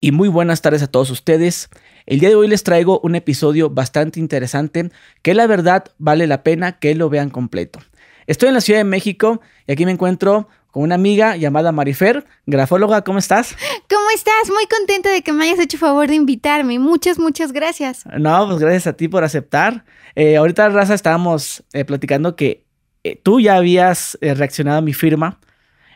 y muy buenas tardes a todos ustedes. El día de hoy les traigo un episodio bastante interesante que la verdad vale la pena que lo vean completo. Estoy en la Ciudad de México y aquí me encuentro con una amiga llamada Marifer, grafóloga, ¿cómo estás? ¿Cómo estás? Muy contenta de que me hayas hecho favor de invitarme. Muchas, muchas gracias. No, pues gracias a ti por aceptar. Eh, ahorita, Raza, estábamos eh, platicando que eh, tú ya habías reaccionado a mi firma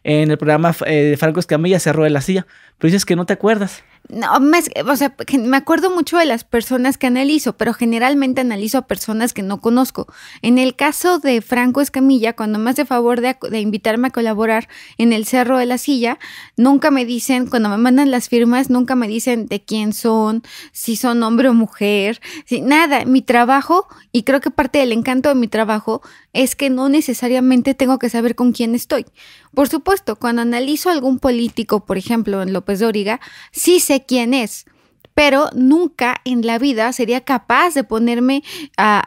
en el programa de Franco Escamilla, Cerro de la Silla, pero dices que no te acuerdas. No, me, o sea, me acuerdo mucho de las personas que analizo, pero generalmente analizo a personas que no conozco. En el caso de Franco Escamilla, cuando me hace favor de, invitarme a colaborar en el Cerro de la Silla, nunca me dicen, cuando me mandan las firmas, nunca me dicen de quién son, si son hombre o mujer, si, nada. Mi trabajo, y creo que parte del encanto de mi trabajo, es que no necesariamente tengo que saber con quién estoy. Por supuesto, cuando analizo a algún político, por ejemplo, en López Dóriga, sí sé quién es, pero nunca en la vida sería capaz de ponerme a,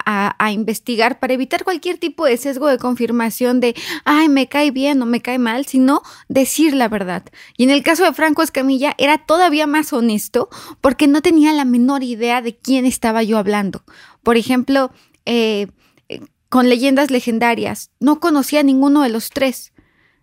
investigar para evitar cualquier tipo de sesgo de confirmación de, ay, me cae bien o me cae mal, sino decir la verdad. Y en el caso de Franco Escamilla era todavía más honesto porque no tenía la menor idea de quién estaba yo hablando. Por ejemplo, eh, eh, con leyendas legendarias, no conocía a ninguno de los tres.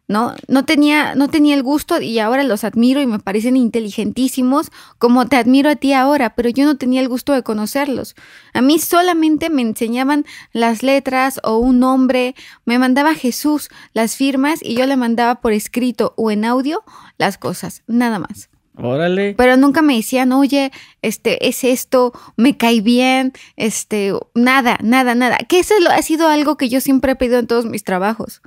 ¿No? No tenía, no tenía el gusto y ahora los admiro y me parecen inteligentísimos como te admiro a ti ahora, pero yo no tenía el gusto de conocerlos. A mí solamente me enseñaban las letras o un nombre, me mandaba Jesús las firmas y yo le mandaba por escrito o en audio las cosas, nada más. Órale. Pero nunca me decían, oye, este, es esto, me cae bien, este, nada, nada, nada. Que eso ha sido algo que yo siempre he pedido en todos mis trabajos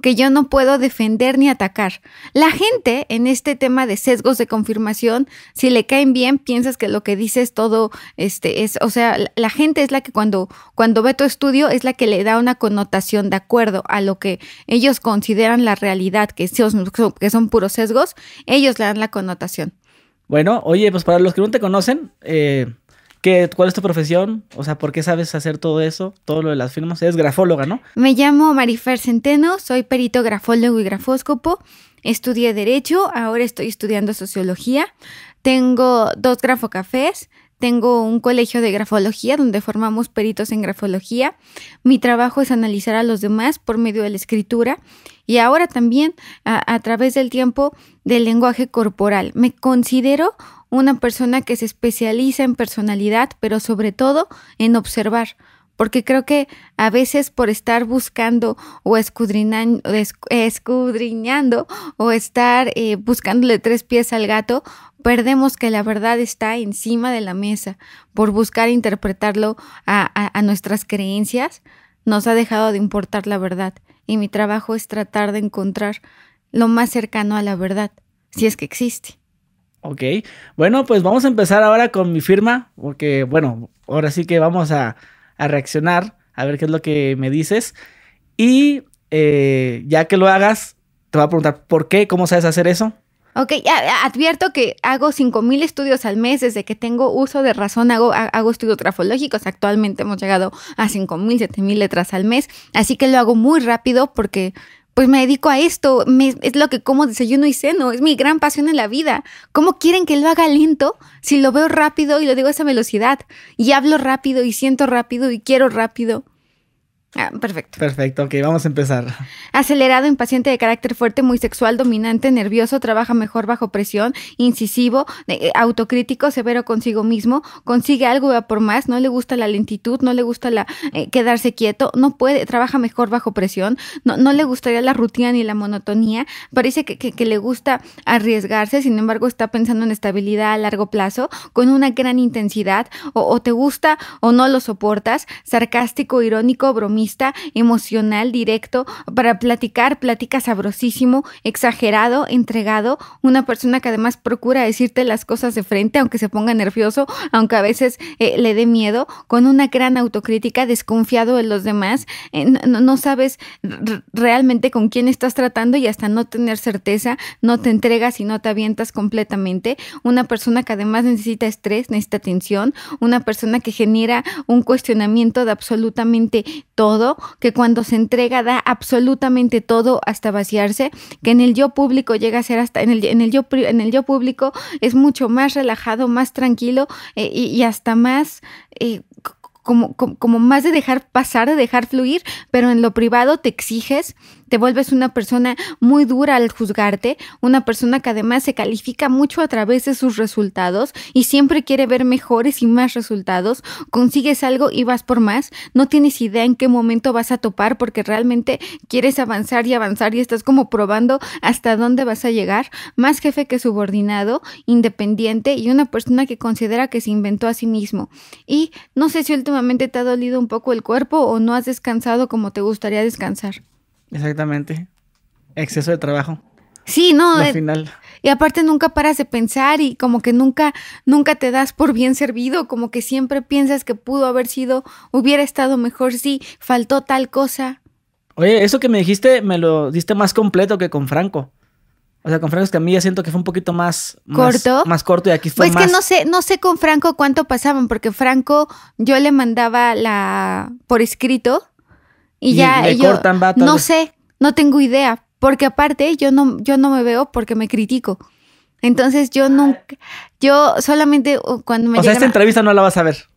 que yo no puedo defender ni atacar. La gente en este tema de sesgos de confirmación, si le caen bien, piensas que lo que dices todo este es, o sea, la gente es la que cuando cuando ve tu estudio es la que le da una connotación de acuerdo a lo que ellos consideran la realidad, que son, que son puros sesgos, ellos le dan la connotación. Bueno, oye, pues para los que no te conocen, eh, ¿Qué, ¿Cuál es tu profesión? O sea, ¿por qué sabes hacer todo eso? Todo lo de las firmas. Eres grafóloga, ¿no? Me llamo Marifer Centeno, soy perito grafólogo y grafóscopo. Estudié Derecho, ahora estoy estudiando Sociología. Tengo dos grafocafés, tengo un colegio de grafología donde formamos peritos en grafología. Mi trabajo es analizar a los demás por medio de la escritura y ahora también a, través del tiempo del lenguaje corporal. Me considero una persona que se especializa en personalidad, pero sobre todo en observar, porque creo que a veces por estar buscando o escudriñando, escudriñando o estar eh, buscándole tres pies al gato, perdemos que la verdad está encima de la mesa. Por buscar interpretarlo a, nuestras creencias, nos ha dejado de importar la verdad. Y mi trabajo es tratar de encontrar lo más cercano a la verdad, si es que existe. Ok, bueno, pues vamos a empezar ahora con mi firma, porque bueno, ahora sí que vamos a, reaccionar, a ver qué es lo que me dices. Y eh, ya que lo hagas, te voy a preguntar por qué, cómo sabes hacer eso. Ok, advierto que hago 5.000 estudios al mes desde que tengo uso de razón, hago, hago estudios grafológicos, actualmente hemos llegado a 5.000, 7.000 letras al mes, así que lo hago muy rápido porque pues me dedico a esto, es lo que como desayuno y ceno, es mi gran pasión en la vida. ¿Cómo quieren que lo haga lento si lo veo rápido y lo digo a esa velocidad? Y hablo rápido y siento rápido y quiero rápido. Ah, perfecto. Perfecto, ok, vamos a empezar. Acelerado, impaciente de carácter fuerte, muy sexual, dominante, nervioso, trabaja mejor bajo presión, incisivo, eh, autocrítico, severo consigo mismo, consigue algo va por más, no le gusta la lentitud, no le gusta la eh, quedarse quieto, no puede, trabaja mejor bajo presión, no, no le gustaría la rutina ni la monotonía, parece que, que, le gusta arriesgarse, sin embargo está pensando en estabilidad a largo plazo, con una gran intensidad, o, o te gusta o no lo soportas, sarcástico, irónico, bromista, emocional, directo, para platicar, platica sabrosísimo, exagerado, entregado, una persona que además procura decirte las cosas de frente, aunque se ponga nervioso, aunque a veces eh, le dé miedo, con una gran autocrítica, desconfiado de los demás, eh, no, sabes realmente con quién estás tratando y hasta no tener certeza, no te entregas y no te avientas completamente, una persona que además necesita estrés, necesita tensión, una persona que genera un cuestionamiento de absolutamente todo todo, que cuando se entrega da absolutamente todo hasta vaciarse, que en el yo público llega a ser hasta, en el, en el, yo, en el yo público es mucho más relajado, más tranquilo eh, y, hasta más... Eh, como, como, más de dejar pasar, de dejar fluir, pero en lo privado te exiges, te vuelves una persona muy dura al juzgarte, una persona que además se califica mucho a través de sus resultados y siempre quiere ver mejores y más resultados, consigues algo y vas por más, no tienes idea en qué momento vas a topar porque realmente quieres avanzar y avanzar y estás como probando hasta dónde vas a llegar, más jefe que subordinado, independiente y una persona que considera que se inventó a sí mismo. Y no sé si últimamente te ha dolido un poco el cuerpo o no has descansado como te gustaría descansar. Exactamente. Exceso de trabajo. Sí, no. Al eh, final. Y aparte nunca paras de pensar y como que nunca, nunca te das por bien servido, como que siempre piensas que pudo haber sido, hubiera estado mejor si faltó tal cosa. Oye, eso que me dijiste me lo diste más completo que con Franco. O sea, con Franco es que a mí ya siento que fue un poquito más corto. Más, corto y aquí fue pues más. Pues que no sé, no sé con Franco cuánto pasaban, porque Franco yo le mandaba la por escrito y, ya yo no sé, no tengo idea, porque aparte yo no, yo no me veo porque me critico. Entonces yo nunca, yo solamente uh, cuando me... O sea, esta entrevista no la vas a ver.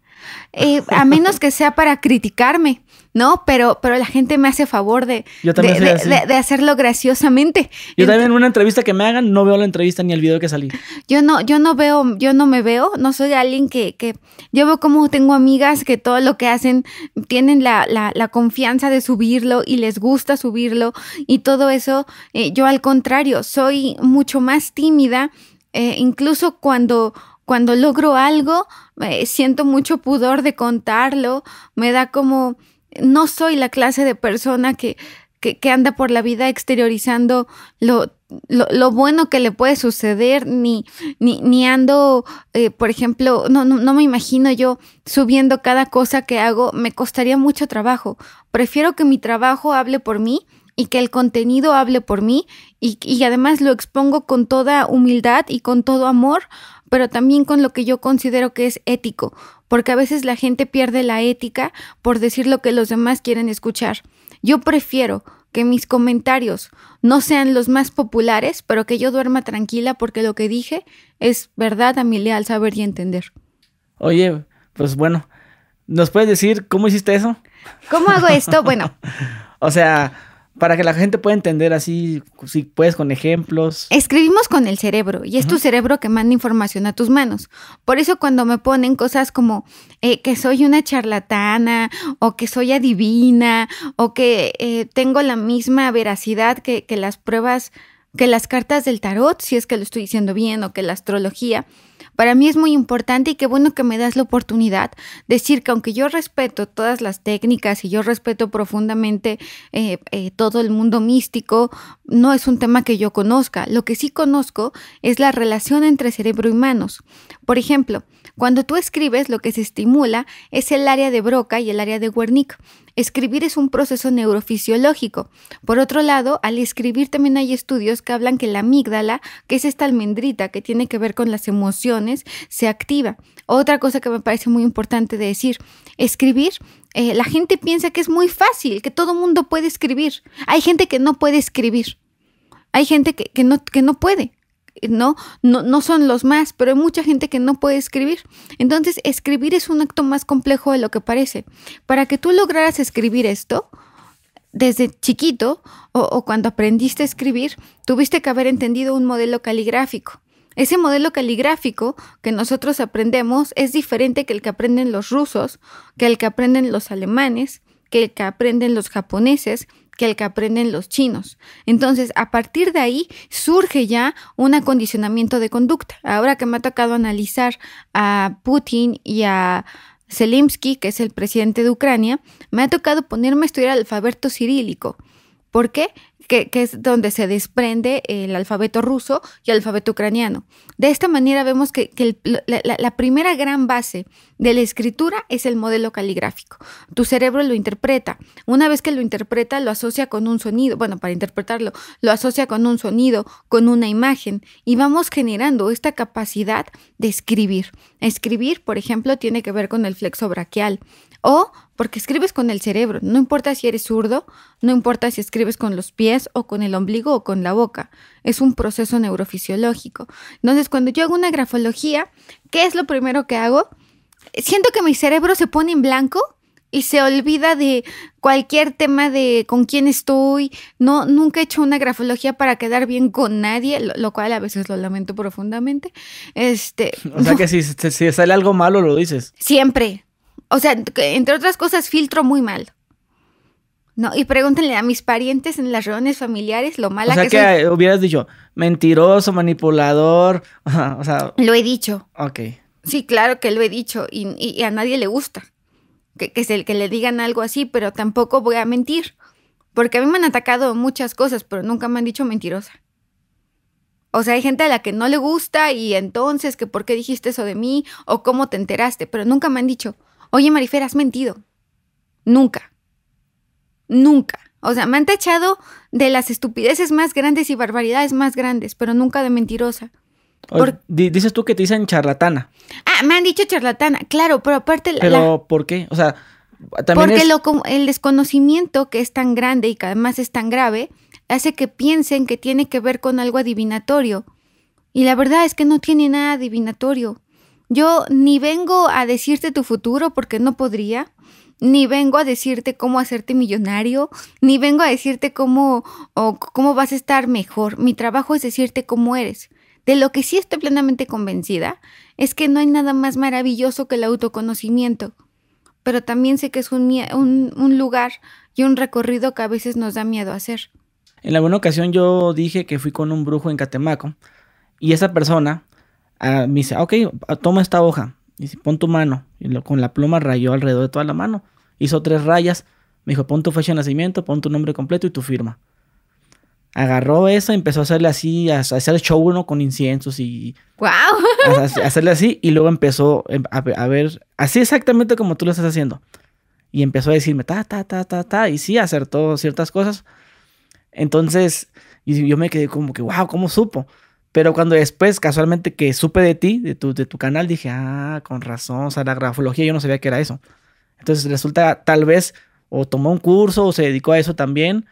Eh, a menos que sea para criticarme, ¿no? Pero, pero la gente me hace favor de, de, hacerlo graciosamente. Yo también en una entrevista que me hagan, no veo la entrevista ni el video que salí. Yo no, yo no veo, yo no me veo, no soy alguien que, que yo veo como tengo amigas que todo lo que hacen tienen la, la, la confianza de subirlo y les gusta subirlo y todo eso. Eh, yo al contrario, soy mucho más tímida, eh, incluso cuando cuando logro algo, siento mucho pudor de contarlo, me da como, no soy la clase de persona que, que, anda por la vida exteriorizando lo, lo, bueno que le puede suceder, ni, ni, ni ando, eh, por ejemplo, no, no, no, me imagino yo subiendo cada cosa que hago, me costaría mucho trabajo. Prefiero que mi trabajo hable por mí y que el contenido hable por mí y, y además lo expongo con toda humildad y con todo amor pero también con lo que yo considero que es ético, porque a veces la gente pierde la ética por decir lo que los demás quieren escuchar. Yo prefiero que mis comentarios no sean los más populares, pero que yo duerma tranquila porque lo que dije es verdad a mi leal saber y entender. Oye, pues bueno, ¿nos puedes decir cómo hiciste eso? ¿Cómo hago esto? Bueno. o sea, para que la gente pueda entender así, si puedes con ejemplos. Escribimos con el cerebro y es tu cerebro que manda información a tus manos. Por eso cuando me ponen cosas como eh, que soy una charlatana o que soy adivina o que eh, tengo la misma veracidad que, que las pruebas, que las cartas del tarot, si es que lo estoy diciendo bien, o que la astrología, para mí es muy importante y qué bueno que me das la oportunidad de decir que aunque yo respeto todas las técnicas y yo respeto profundamente eh, eh, todo el mundo místico, no es un tema que yo conozca. Lo que sí conozco es la relación entre cerebro y manos. Por ejemplo, cuando tú escribes, lo que se estimula es el área de Broca y el área de Wernicke. Escribir es un proceso neurofisiológico. Por otro lado, al escribir también hay estudios que hablan que la amígdala, que es esta almendrita que tiene que ver con las emociones, se activa. Otra cosa que me parece muy importante de decir, escribir eh, la gente piensa que es muy fácil, que todo mundo puede escribir. Hay gente que no puede escribir. Hay gente que, no, que no puede. ¿No? ¿no? No son los más, pero hay mucha gente que no puede escribir. Entonces, escribir es un acto más complejo de lo que parece. Para que tú lograras escribir esto, desde chiquito o, o cuando aprendiste a escribir, tuviste que haber entendido un modelo caligráfico. Ese modelo caligráfico que nosotros aprendemos es diferente que el que aprenden los rusos, que el que aprenden los alemanes, que el que aprenden los japoneses, que el que aprenden los chinos. Entonces, a partir de ahí surge ya un acondicionamiento de conducta. Ahora que me ha tocado analizar a Putin y a Zelensky, que es el presidente de Ucrania, me ha tocado ponerme a estudiar el alfabeto cirílico. ¿Por qué? Que, es donde se desprende el alfabeto ruso y el alfabeto ucraniano. De esta manera vemos que, la, primera gran base de la escritura es el modelo caligráfico. Tu cerebro lo interpreta. Una vez que lo interpreta, lo asocia con un sonido. Bueno, para interpretarlo, lo asocia con un sonido, con una imagen. Y vamos generando esta capacidad de escribir. Escribir, por ejemplo, tiene que ver con el flexo braquial O porque escribes con el cerebro, no importa si eres zurdo, no importa si escribes con los pies o con el ombligo o con la boca, es un proceso neurofisiológico. Entonces, cuando yo hago una grafología, ¿qué es lo primero que hago? Siento que mi cerebro se pone en blanco y se olvida de cualquier tema de con quién estoy. No, nunca he hecho una grafología para quedar bien con nadie, lo, cual a veces lo lamento profundamente. Este, o sea que si, si sale algo malo lo dices. Siempre. O sea, entre otras cosas, filtro muy mal. No, y pregúntenle a mis parientes en las reuniones familiares lo mala o sea que, hubieras dicho mentiroso, manipulador, o sea, lo he dicho. Ok. Sí, claro que lo he dicho y, y a nadie le gusta que, que, el que le digan algo así, pero tampoco voy a mentir. Porque a mí me han atacado muchas cosas, pero nunca me han dicho mentirosa. O sea, hay gente a la que no le gusta y entonces que por qué dijiste eso de mí o cómo te enteraste, pero nunca me han dicho, oye Marifer, has mentido. Nunca. Nunca. O sea, me han tachado de las estupideces más grandes y barbaridades más grandes, pero nunca de mentirosa dices tú que te dicen charlatana. Ah, me han dicho charlatana, claro, pero aparte... Pero, ¿por qué? O sea, también Porque lo, el desconocimiento que es tan grande y que además es tan grave, hace que piensen que tiene que ver con algo adivinatorio. Y la verdad es que no tiene nada adivinatorio. Yo ni vengo a decirte tu futuro porque no podría, ni vengo a decirte cómo hacerte millonario, ni vengo a decirte cómo o cómo vas a estar mejor. Mi trabajo es decirte cómo eres. De lo que sí estoy plenamente convencida es que no hay nada más maravilloso que el autoconocimiento, pero también sé que es un, un, lugar y un recorrido que a veces nos da miedo hacer. En alguna ocasión yo dije que fui con un brujo en Catemaco y esa persona ah, me dice, ok, toma esta hoja y dice, pon tu mano. Y lo, con la pluma rayó alrededor de toda la mano. Hizo tres rayas. Me dijo, pon tu fecha de nacimiento, pon tu nombre completo y tu firma agarró eso y empezó a hacerle así, a, hacer show uno con inciensos y... ¡Wow! A, hacerle así y luego empezó em, a, ver, así exactamente como tú lo estás haciendo. Y empezó a decirme, ta, ta, ta, ta, ta, y sí, acertó ciertas cosas. Entonces, y yo me quedé como que, wow, ¿cómo supo? Pero cuando después, casualmente, que supe de ti, de tu, de tu canal, dije, ah, con razón, o sea, la grafología yo no sabía que era eso. Entonces resulta, tal vez, o tomó un curso o se dedicó a eso también,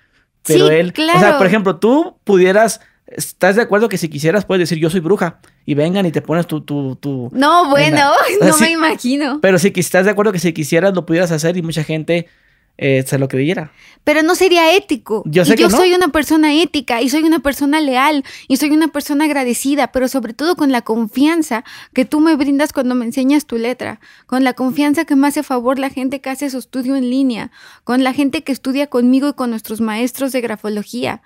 pero él, o sea, por ejemplo, tú pudieras, ¿estás de acuerdo que si quisieras puedes decir yo soy bruja y vengan y te pones tu... tu, tu no, bueno, no me imagino. Pero si estás de acuerdo que si quisieras lo pudieras hacer y mucha gente eh, se lo creyera. Pero no sería ético. Yo sé y yo soy una persona ética y soy una persona leal y soy una persona agradecida, pero sobre todo con la confianza que tú me brindas cuando me enseñas tu letra, con la confianza que me hace favor la gente que hace su estudio en línea, con la gente que estudia conmigo y con nuestros maestros de grafología,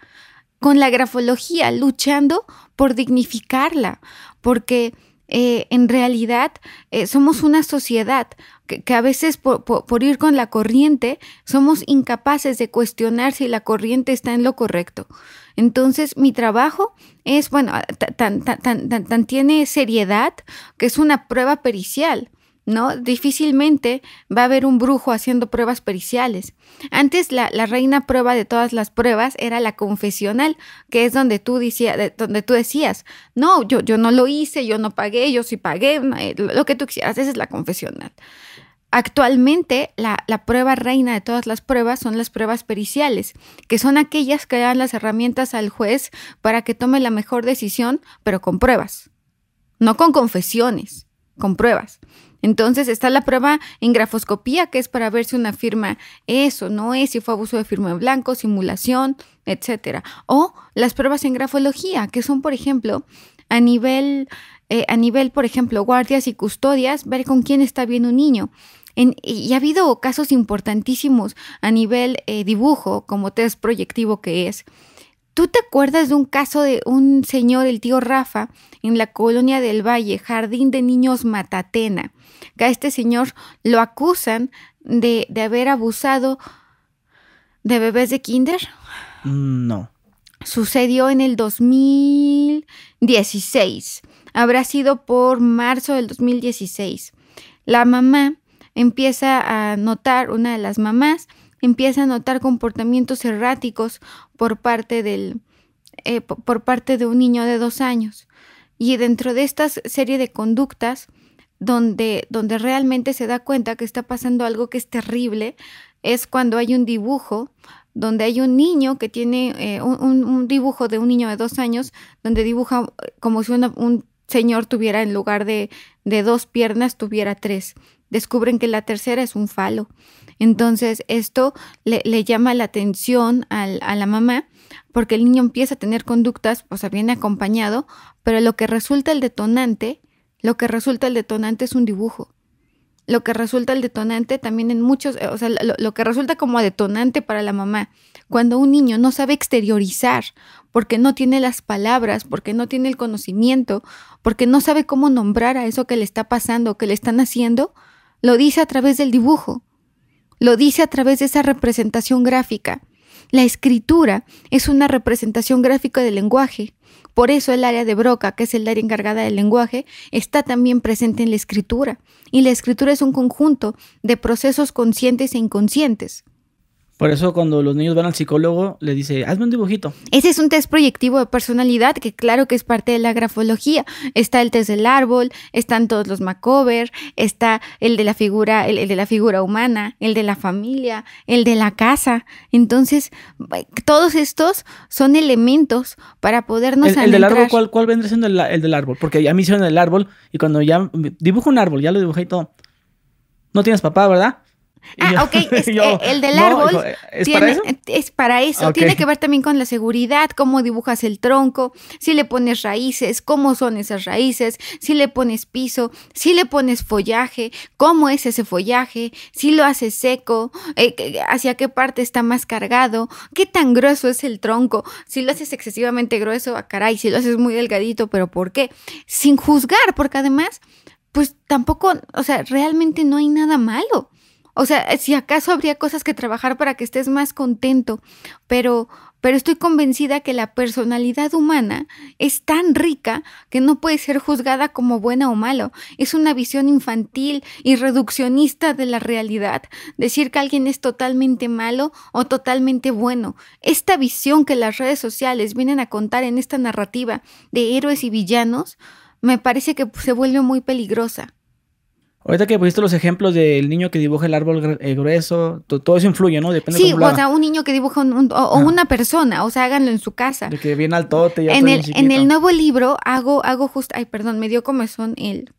con la grafología luchando por dignificarla, porque eh, en realidad eh, somos una sociedad que, a veces por, ir con la corriente somos incapaces de cuestionar si la corriente está en lo correcto. Entonces mi trabajo es, bueno, tan, tan, tan, tan tiene seriedad que es una prueba pericial. ¿No? Difícilmente va a haber un brujo haciendo pruebas periciales. Antes la, reina prueba de todas las pruebas era la confesional, que es donde tú, donde tú decías, no, yo, yo no lo hice, yo no pagué, yo sí pagué, eh, lo que tú quisieras, esa es la confesional. Actualmente, la, la, prueba reina de todas las pruebas son las pruebas periciales, que son aquellas que dan las herramientas al juez para que tome la mejor decisión, pero con pruebas, no con confesiones, con pruebas. Entonces está la prueba en grafoscopía, que es para ver si una firma es o no es, si fue abuso de firma en blanco, simulación, etcétera. O las pruebas en grafología, que son, por ejemplo, a nivel, eh, a nivel, por ejemplo, guardias y custodias, ver con quién está bien un niño. y ha habido casos importantísimos a nivel eh, dibujo, como test proyectivo que es. ¿Tú te acuerdas de un caso de un señor, el tío Rafa, en la colonia del Valle, Jardín de Niños Matatena? Que a este señor lo acusan de, haber abusado de bebés de kinder? No. Sucedió en el 2016. Habrá sido por marzo del 2016. La mamá empieza a notar, una de las mamás, empieza a notar comportamientos erráticos por parte del, eh, por parte de un niño de dos años. Y dentro de esta serie de conductas, donde, donde realmente se da cuenta que está pasando algo que es terrible es cuando hay un dibujo donde hay un niño que tiene eh, un, dibujo de un niño de dos años, donde dibuja eh, como si un señor tuviera en lugar de, de dos piernas, tuviera tres. Descubren que la tercera es un falo. Entonces esto le, llama la atención al, a la mamá porque el niño empieza a tener conductas, o sea, viene acompañado, pero lo que resulta el detonante, lo que resulta el detonante es un dibujo lo que resulta el detonante también en muchos, o sea, lo, que resulta como detonante para la mamá, cuando un niño no sabe exteriorizar, porque no tiene las palabras, porque no tiene el conocimiento, porque no sabe cómo nombrar a eso que le está pasando, que le están haciendo, lo dice a través del dibujo, lo dice a través de esa representación gráfica. La escritura es una representación gráfica del lenguaje. Por eso el área de Broca, que es el área encargada del lenguaje, está también presente en la escritura. Y la escritura es un conjunto de procesos conscientes e inconscientes. Por eso cuando los niños van al psicólogo, le dice, hazme un dibujito. Ese es un test proyectivo de personalidad que claro que es parte de la grafología. Está el test del árbol, están todos los macover, está el de la figura, el, de la figura humana, el de la familia, el de la casa. Entonces, todos estos son elementos para podernos El, el del árbol, ¿cuál, ¿cuál vendría siendo el, el, del árbol? Porque ya me hicieron el árbol y cuando ya dibujo un árbol, ya lo dibujé y todo. No tienes papá, ¿verdad? Ah, ok, eh, el del árbol ¿es, para eso? es para eso. Tiene que ver también con la seguridad, cómo dibujas el tronco, si le pones raíces, cómo son esas raíces, si le pones piso, si le pones follaje, cómo es ese follaje, si lo haces seco, eh, hacia qué parte está más cargado, qué tan grueso es el tronco, si lo haces excesivamente grueso, ah, caray, si lo haces muy delgadito, pero ¿por qué? Sin juzgar, porque además, pues tampoco, o sea, realmente no hay nada malo. O sea, si acaso habría cosas que trabajar para que estés más contento, pero, pero estoy convencida que la personalidad humana es tan rica que no puede ser juzgada como buena o malo. Es una visión infantil y reduccionista de la realidad. Decir que alguien es totalmente malo o totalmente bueno. Esta visión que las redes sociales vienen a contar en esta narrativa de héroes y villanos, me parece que se vuelve muy peligrosa. Ahorita que pusiste los ejemplos del niño que dibuja el árbol eh, grueso, todo eso influye, ¿no? Depende sí, o sea, un niño que dibuja un, o, una persona, o sea, háganlo en su casa. De que viene altote y en el, en el nuevo libro hago, hago justo, ay, perdón, me dio comezón el,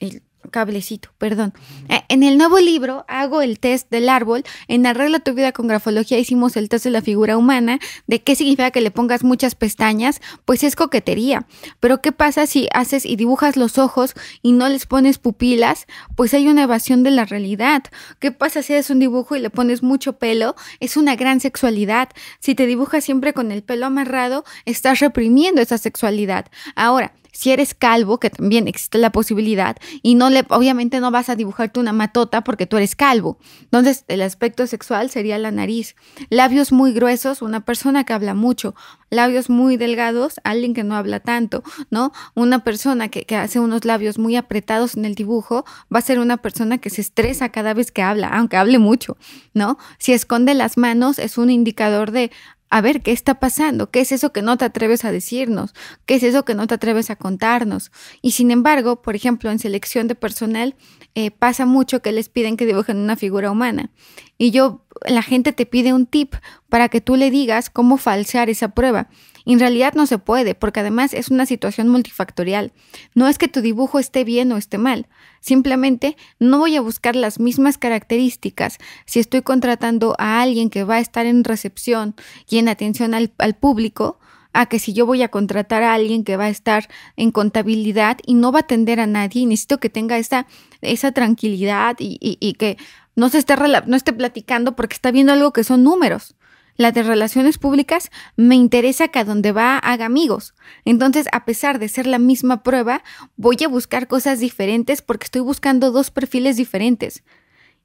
el cablecito, perdón. Eh, en el nuevo libro hago el test del árbol. En Arregla tu vida con grafología hicimos el test de la figura humana. ¿De qué significa que le pongas muchas pestañas? Pues es coquetería. Pero ¿qué pasa si haces y dibujas los ojos y no les pones pupilas? Pues hay una evasión de la realidad. ¿Qué pasa si haces un dibujo y le pones mucho pelo? Es una gran sexualidad. Si te dibujas siempre con el pelo amarrado, estás reprimiendo esa sexualidad. Ahora, si eres calvo, que también existe la posibilidad, y no le, obviamente no vas a dibujarte una matota porque tú eres calvo. Entonces, el aspecto sexual sería la nariz. Labios muy gruesos, una persona que habla mucho. Labios muy delgados, alguien que no habla tanto, ¿no? Una persona que, que hace unos labios muy apretados en el dibujo va a ser una persona que se estresa cada vez que habla, aunque hable mucho, ¿no? Si esconde las manos, es un indicador de a ver qué está pasando, qué es eso que no te atreves a decirnos, qué es eso que no te atreves a contarnos. Y sin embargo, por ejemplo, en selección de personal eh, pasa mucho que les piden que dibujen una figura humana. Y yo, la gente te pide un tip para que tú le digas cómo falsear esa prueba. En realidad no se puede, porque además es una situación multifactorial. No es que tu dibujo esté bien o esté mal, simplemente no voy a buscar las mismas características si estoy contratando a alguien que va a estar en recepción y en atención al, público, a que si yo voy a contratar a alguien que va a estar en contabilidad y no va a atender a nadie, necesito que tenga esa, esa tranquilidad y, y que no se esté, no esté platicando porque está viendo algo que son números la de relaciones públicas, me interesa que a donde va haga amigos. Entonces, a pesar de ser la misma prueba, voy a buscar cosas diferentes porque estoy buscando dos perfiles diferentes.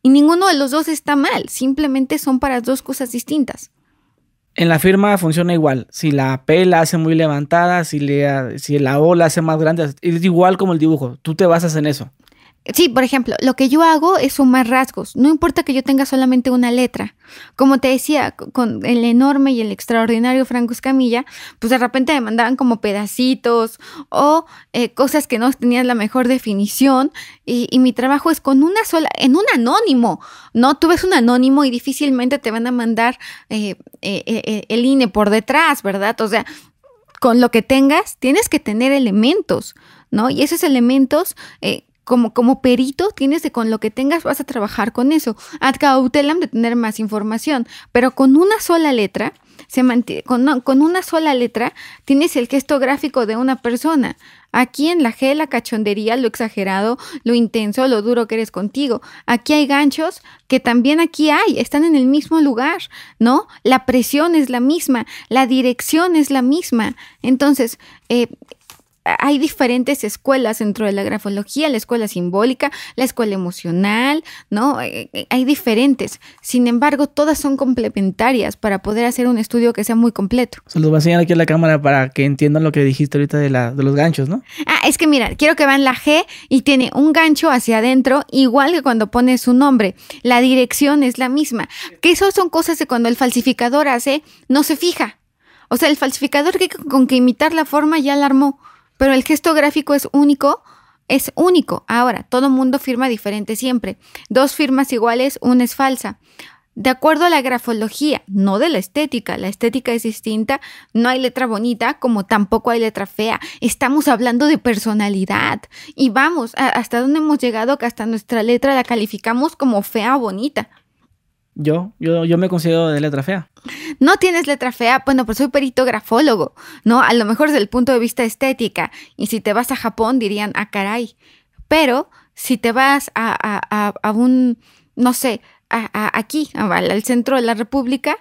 Y ninguno de los dos está mal, simplemente son para dos cosas distintas. En la firma funciona igual. Si la P la hace muy levantada, si, le, si la O la hace más grande, es igual como el dibujo. Tú te basas en eso. Sí, por ejemplo, lo que yo hago es sumar rasgos. No importa que yo tenga solamente una letra. Como te decía, con el enorme y el extraordinario Franco Escamilla, pues de repente me mandaban como pedacitos o eh, cosas que no tenían la mejor definición. Y, mi trabajo es con una sola, en un anónimo. No, tú ves un anónimo y difícilmente te van a mandar eh, eh, el INE por detrás, ¿verdad? O sea, con lo que tengas, tienes que tener elementos, ¿no? Y esos elementos como, como perito, tienes que con lo que tengas vas a trabajar con eso. Ad cautelam de tener más información, pero con una sola letra, se con, con, una sola letra tienes el gesto gráfico de una persona. Aquí en la G, la cachondería, lo exagerado, lo intenso, lo duro que eres contigo. Aquí hay ganchos que también aquí hay, están en el mismo lugar, ¿no? La presión es la misma, la dirección es la misma. Entonces, eh, hay diferentes escuelas dentro de la grafología, la escuela simbólica, la escuela emocional, ¿no? Eh, eh, hay diferentes. Sin embargo, todas son complementarias para poder hacer un estudio que sea muy completo. Se los voy a enseñar aquí en la cámara para que entiendan lo que dijiste ahorita de, la, de los ganchos, ¿no? Ah, es que mira, quiero que vean la G y tiene un gancho hacia adentro, igual que cuando pone su nombre. La dirección es la misma. Que eso son cosas de cuando el falsificador hace, no se fija. O sea, el falsificador que con que imitar la forma ya la armó pero el gesto gráfico es único, es único. Ahora, todo mundo firma diferente siempre. Dos firmas iguales, una es falsa. De acuerdo a la grafología, no de la estética. La estética es distinta. No hay letra bonita como tampoco hay letra fea. Estamos hablando de personalidad. Y vamos, hasta dónde hemos llegado que hasta nuestra letra la calificamos como fea o bonita. Yo, yo, yo me considero de letra fea. No tienes letra fea, bueno, pues soy perito grafólogo, ¿no? A lo mejor desde el punto de vista estética. Y si te vas a Japón dirían, ah, caray. Pero si te vas a, a, a, un, no sé, a, aquí, al centro de la República,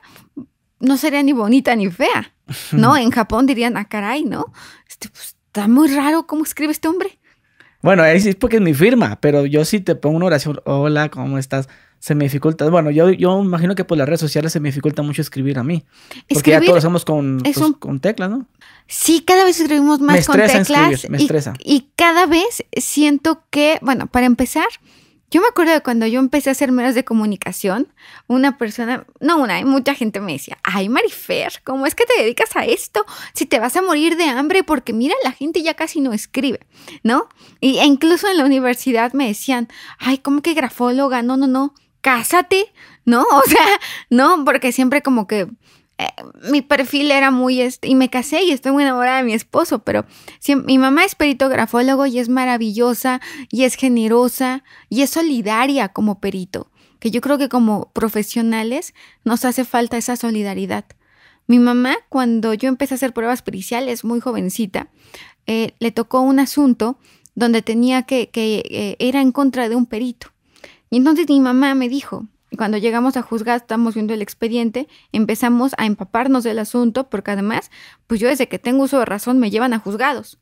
no sería ni bonita ni fea, ¿no? en Japón dirían, ah, caray, ¿no? Este, pues, está muy raro cómo escribe este hombre. Bueno, es porque es mi firma, pero yo sí te pongo una oración, hola, ¿cómo estás? Se me dificulta. Bueno, yo, yo imagino que por las redes sociales se me dificulta mucho escribir a mí. Porque ya todos hacemos con, pues, con teclas, ¿no? Sí, cada vez escribimos más con teclas. me estresa. Y, cada vez siento que, bueno, para empezar, yo me acuerdo de cuando yo empecé a hacer medios de comunicación, una persona, no una, hay mucha gente me decía, ay Marifer, ¿cómo es que te dedicas a esto? Si te vas a morir de hambre, porque mira, la gente ya casi no escribe, ¿no? Y, e incluso en la universidad me decían, ay, ¿cómo que grafóloga? No, no, no cásate, ¿no? O sea, no, porque siempre como que eh, mi perfil era muy, este, y me casé y estoy muy enamorada de mi esposo, pero mi mamá es peritografólogo y es maravillosa y es generosa y es solidaria como perito, que yo creo que como profesionales nos hace falta esa solidaridad. Mi mamá, cuando yo empecé a hacer pruebas periciales, muy jovencita, eh, le tocó un asunto donde tenía que, que eh, era en contra de un perito. Y entonces mi mamá me dijo, cuando llegamos a juzgar, estamos viendo el expediente, empezamos a empaparnos del asunto, porque además, pues yo desde que tengo uso de razón me llevan a juzgados.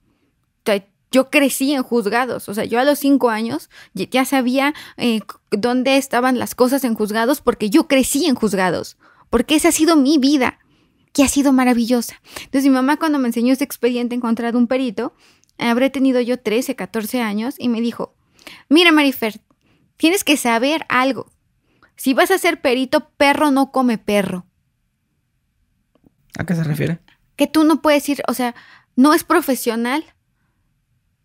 yo crecí en juzgados, o sea, yo a los cinco años ya sabía eh, dónde estaban las cosas en juzgados porque yo crecí en juzgados, porque esa ha sido mi vida, que ha sido maravillosa. Entonces mi mamá cuando me enseñó ese expediente en contra de un perito, habré tenido yo 13, 14 años, y me dijo, mira Marifer, Tienes que saber algo. Si vas a ser perito, perro no come perro. ¿A qué se refiere? Que tú no puedes ir, o sea, no es profesional.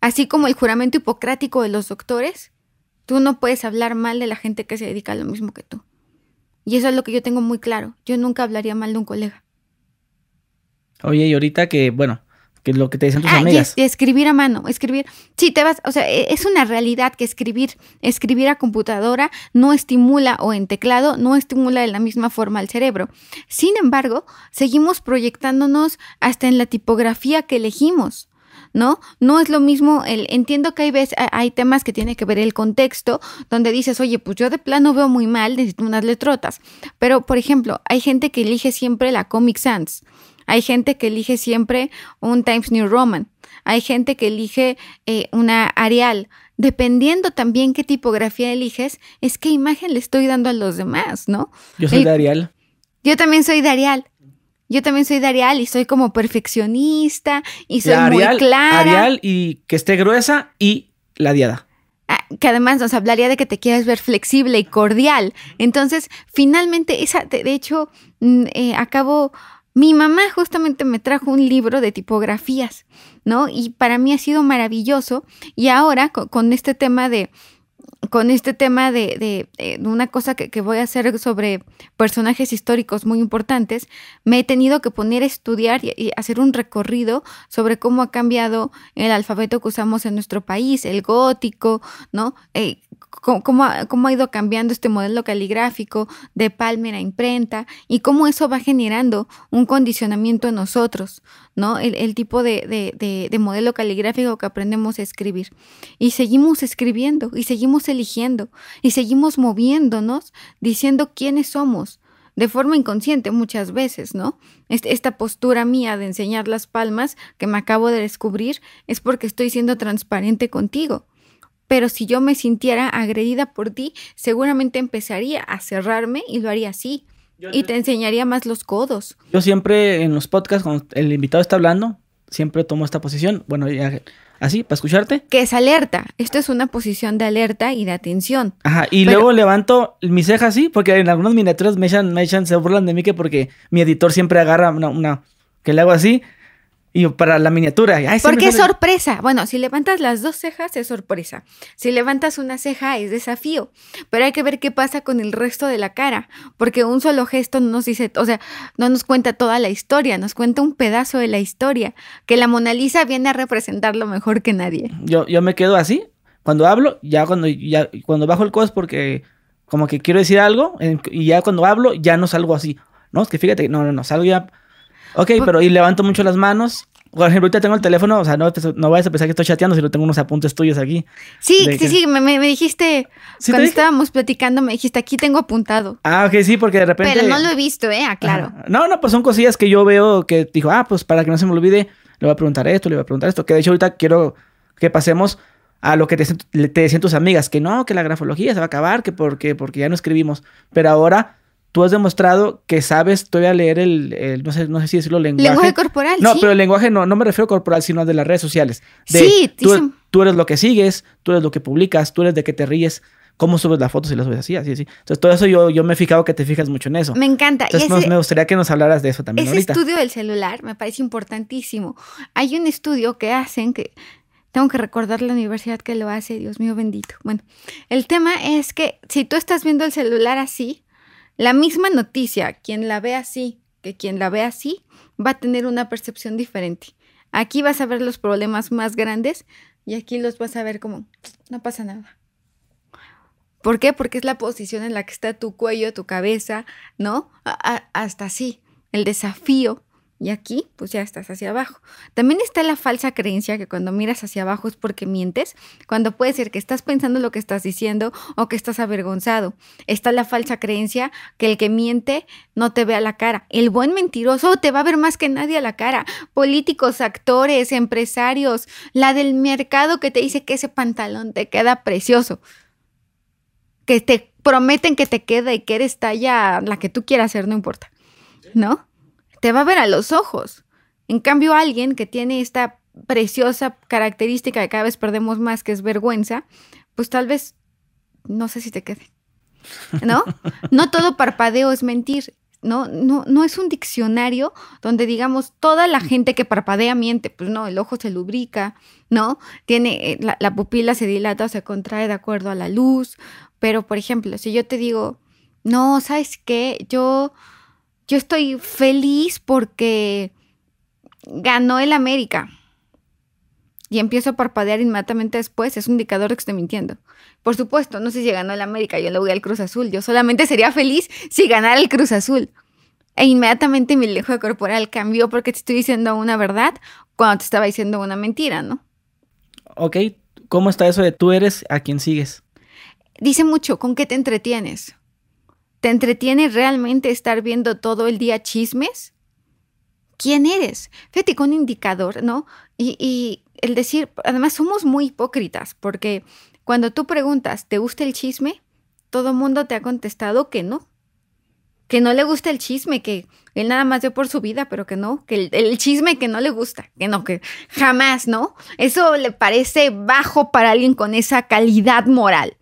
Así como el juramento hipocrático de los doctores, tú no puedes hablar mal de la gente que se dedica a lo mismo que tú. Y eso es lo que yo tengo muy claro. Yo nunca hablaría mal de un colega. Oye, y ahorita que, bueno, que es lo que te dicen tus ah, amigas. Y, escribir a mano, escribir. Sí, te vas, o sea, e, es una realidad que escribir, escribir a computadora no estimula o en teclado no estimula de la misma forma al cerebro. Sin embargo, seguimos proyectándonos hasta en la tipografía que elegimos. ¿no? No es lo mismo, el, entiendo que hay, veces, hay temas que tiene que ver el contexto, donde dices, oye, pues yo de plano veo muy mal, necesito unas letrotas. Pero, por ejemplo, hay gente que elige siempre la Comic Sans. Hay gente que elige siempre un Times New Roman. Hay gente que elige eh, una Arial. Dependiendo también qué tipografía eliges, es qué imagen le estoy dando a los demás, ¿no? Yo soy de Arial. Yo también soy de Arial. Yo también soy de Arial y soy como perfeccionista y soy muy clara. Arial y que esté gruesa y ladeada. Ah, que además nos hablaría de que te quieres ver flexible y cordial. Entonces, finalmente, esa, de, hecho, mm, eh, acabo, mi mamá justamente me trajo un libro de tipografías, ¿no? Y para mí ha sido maravilloso. Y ahora, con este tema de con este tema de, de, una cosa que, voy a hacer sobre personajes históricos muy importantes, me he tenido que poner a estudiar y, hacer un recorrido sobre cómo ha cambiado el alfabeto que usamos en nuestro país, el gótico, ¿no? Eh, cómo, ha ido cambiando este modelo caligráfico de Palmer a imprenta y cómo eso va generando un condicionamiento en nosotros, ¿no? El, tipo de, de, modelo caligráfico que aprendemos a escribir. Y seguimos escribiendo y seguimos eligiendo y seguimos moviéndonos diciendo quiénes somos de forma inconsciente muchas veces, ¿no? Esta postura mía de enseñar las palmas que me acabo de descubrir es porque estoy siendo transparente contigo pero si yo me sintiera agredida por ti, seguramente empezaría a cerrarme y lo haría así. y te enseñaría más los codos. Yo siempre en los podcasts, cuando el invitado está hablando, siempre tomo esta posición. Bueno, ya, así, para escucharte. Que es alerta. Esto es una posición de alerta y de atención. Ajá, y luego levanto mi ceja así, porque en algunas miniaturas me echan, me echan, se burlan de mí que porque mi editor siempre agarra una, una que le hago así y para la miniatura. Porque es sorpresa. Bueno, si levantas las dos cejas es sorpresa. Si levantas una ceja es desafío. Pero hay que ver qué pasa con el resto de la cara. Porque un solo gesto no nos dice, o sea, no nos cuenta toda la historia, nos cuenta un pedazo de la historia. Que la Mona Lisa viene a representarlo mejor que nadie. Yo, yo me quedo así. Cuando hablo, ya cuando, ya, cuando bajo el codo es porque como que quiero decir algo. Y ya cuando hablo, ya no salgo así. No, es que fíjate, no, no, no, salgo ya Ok, pero y levanto mucho las manos. Por ejemplo, ahorita tengo el teléfono, o sea, no, no vayas a pensar que estoy chateando, sino tengo unos apuntes tuyos aquí. Sí, sí, sí, me, dijiste, cuando estábamos platicando, me dijiste, aquí tengo apuntado. Ah, ok, sí, porque de repente... Pero no lo he visto, ¿eh? Aclaro. No, no, pues son cosillas que yo veo que dijo, ah, pues para que no se me olvide, le voy a preguntar esto, le voy a preguntar esto, que de hecho ahorita quiero que pasemos a lo que te, te decían tus amigas, que no, que la grafología se va a acabar, que porque, porque ya no escribimos, pero ahora tú has demostrado que sabes todavía leer el, no, sé, no sé si decirlo, lenguaje. Lenguaje corporal. No, pero el lenguaje no, no me refiero a corporal, sino de las redes sociales. sí, tú, tú, eres lo que sigues, tú eres lo que publicas, tú eres de que te ríes, cómo subes las fotos y las subes así, así, así. Entonces, todo eso yo, yo me he fijado que te fijas mucho en eso. Me encanta. Entonces, me gustaría que nos hablaras de eso también. Ese estudio del celular me parece importantísimo. Hay un estudio que hacen que tengo que recordar la universidad que lo hace, Dios mío bendito. Bueno, el tema es que si tú estás viendo el celular así, la misma noticia, quien la ve así que quien la ve así, va a tener una percepción diferente. Aquí vas a ver los problemas más grandes y aquí los vas a ver como, no pasa nada. ¿Por qué? Porque es la posición en la que está tu cuello, tu cabeza, ¿no? hasta así. El desafío y aquí, pues ya estás hacia abajo. También está la falsa creencia que cuando miras hacia abajo es porque mientes, cuando puede ser que estás pensando lo que estás diciendo o que estás avergonzado. Está la falsa creencia que el que miente no te ve a la cara. El buen mentiroso te va a ver más que nadie a la cara. Políticos, actores, empresarios, la del mercado que te dice que ese pantalón te queda precioso. Que te prometen que te queda y que eres talla la que tú quieras ser, no importa. ¿No? Te va a ver a los ojos. En cambio, alguien que tiene esta preciosa característica que cada vez perdemos más, que es vergüenza, pues tal vez no sé si te quede. ¿No? No todo parpadeo es mentir. No, no, no es un diccionario donde digamos toda la gente que parpadea miente, pues no, el ojo se lubrica, ¿no? Tiene, eh, la, la pupila se dilata o se contrae de acuerdo a la luz, pero por ejemplo, si yo te digo, no, ¿sabes qué? Yo yo estoy feliz porque ganó el América. Y empiezo a parpadear inmediatamente después, es un indicador de que estoy mintiendo. Por supuesto, no sé si ganó el América, yo le voy al Cruz Azul. Yo solamente sería feliz si ganara el Cruz Azul. E inmediatamente mi lenguaje corporal cambió porque te estoy diciendo una verdad cuando te estaba diciendo una mentira, ¿no? Ok, ¿cómo está eso de tú eres a quien sigues? Dice mucho, ¿con qué te entretienes? ¿Te entretiene realmente estar viendo todo el día chismes? ¿Quién eres? Fíjate con un indicador, ¿no? Y, el decir, además somos muy hipócritas, porque cuando tú preguntas, ¿te gusta el chisme? Todo el mundo te ha contestado que no. que no le gusta el chisme, que él nada más ve por su vida, pero que no, que el, chisme que no le gusta, que no, que jamás, ¿no? Eso le parece bajo para alguien con esa calidad moral.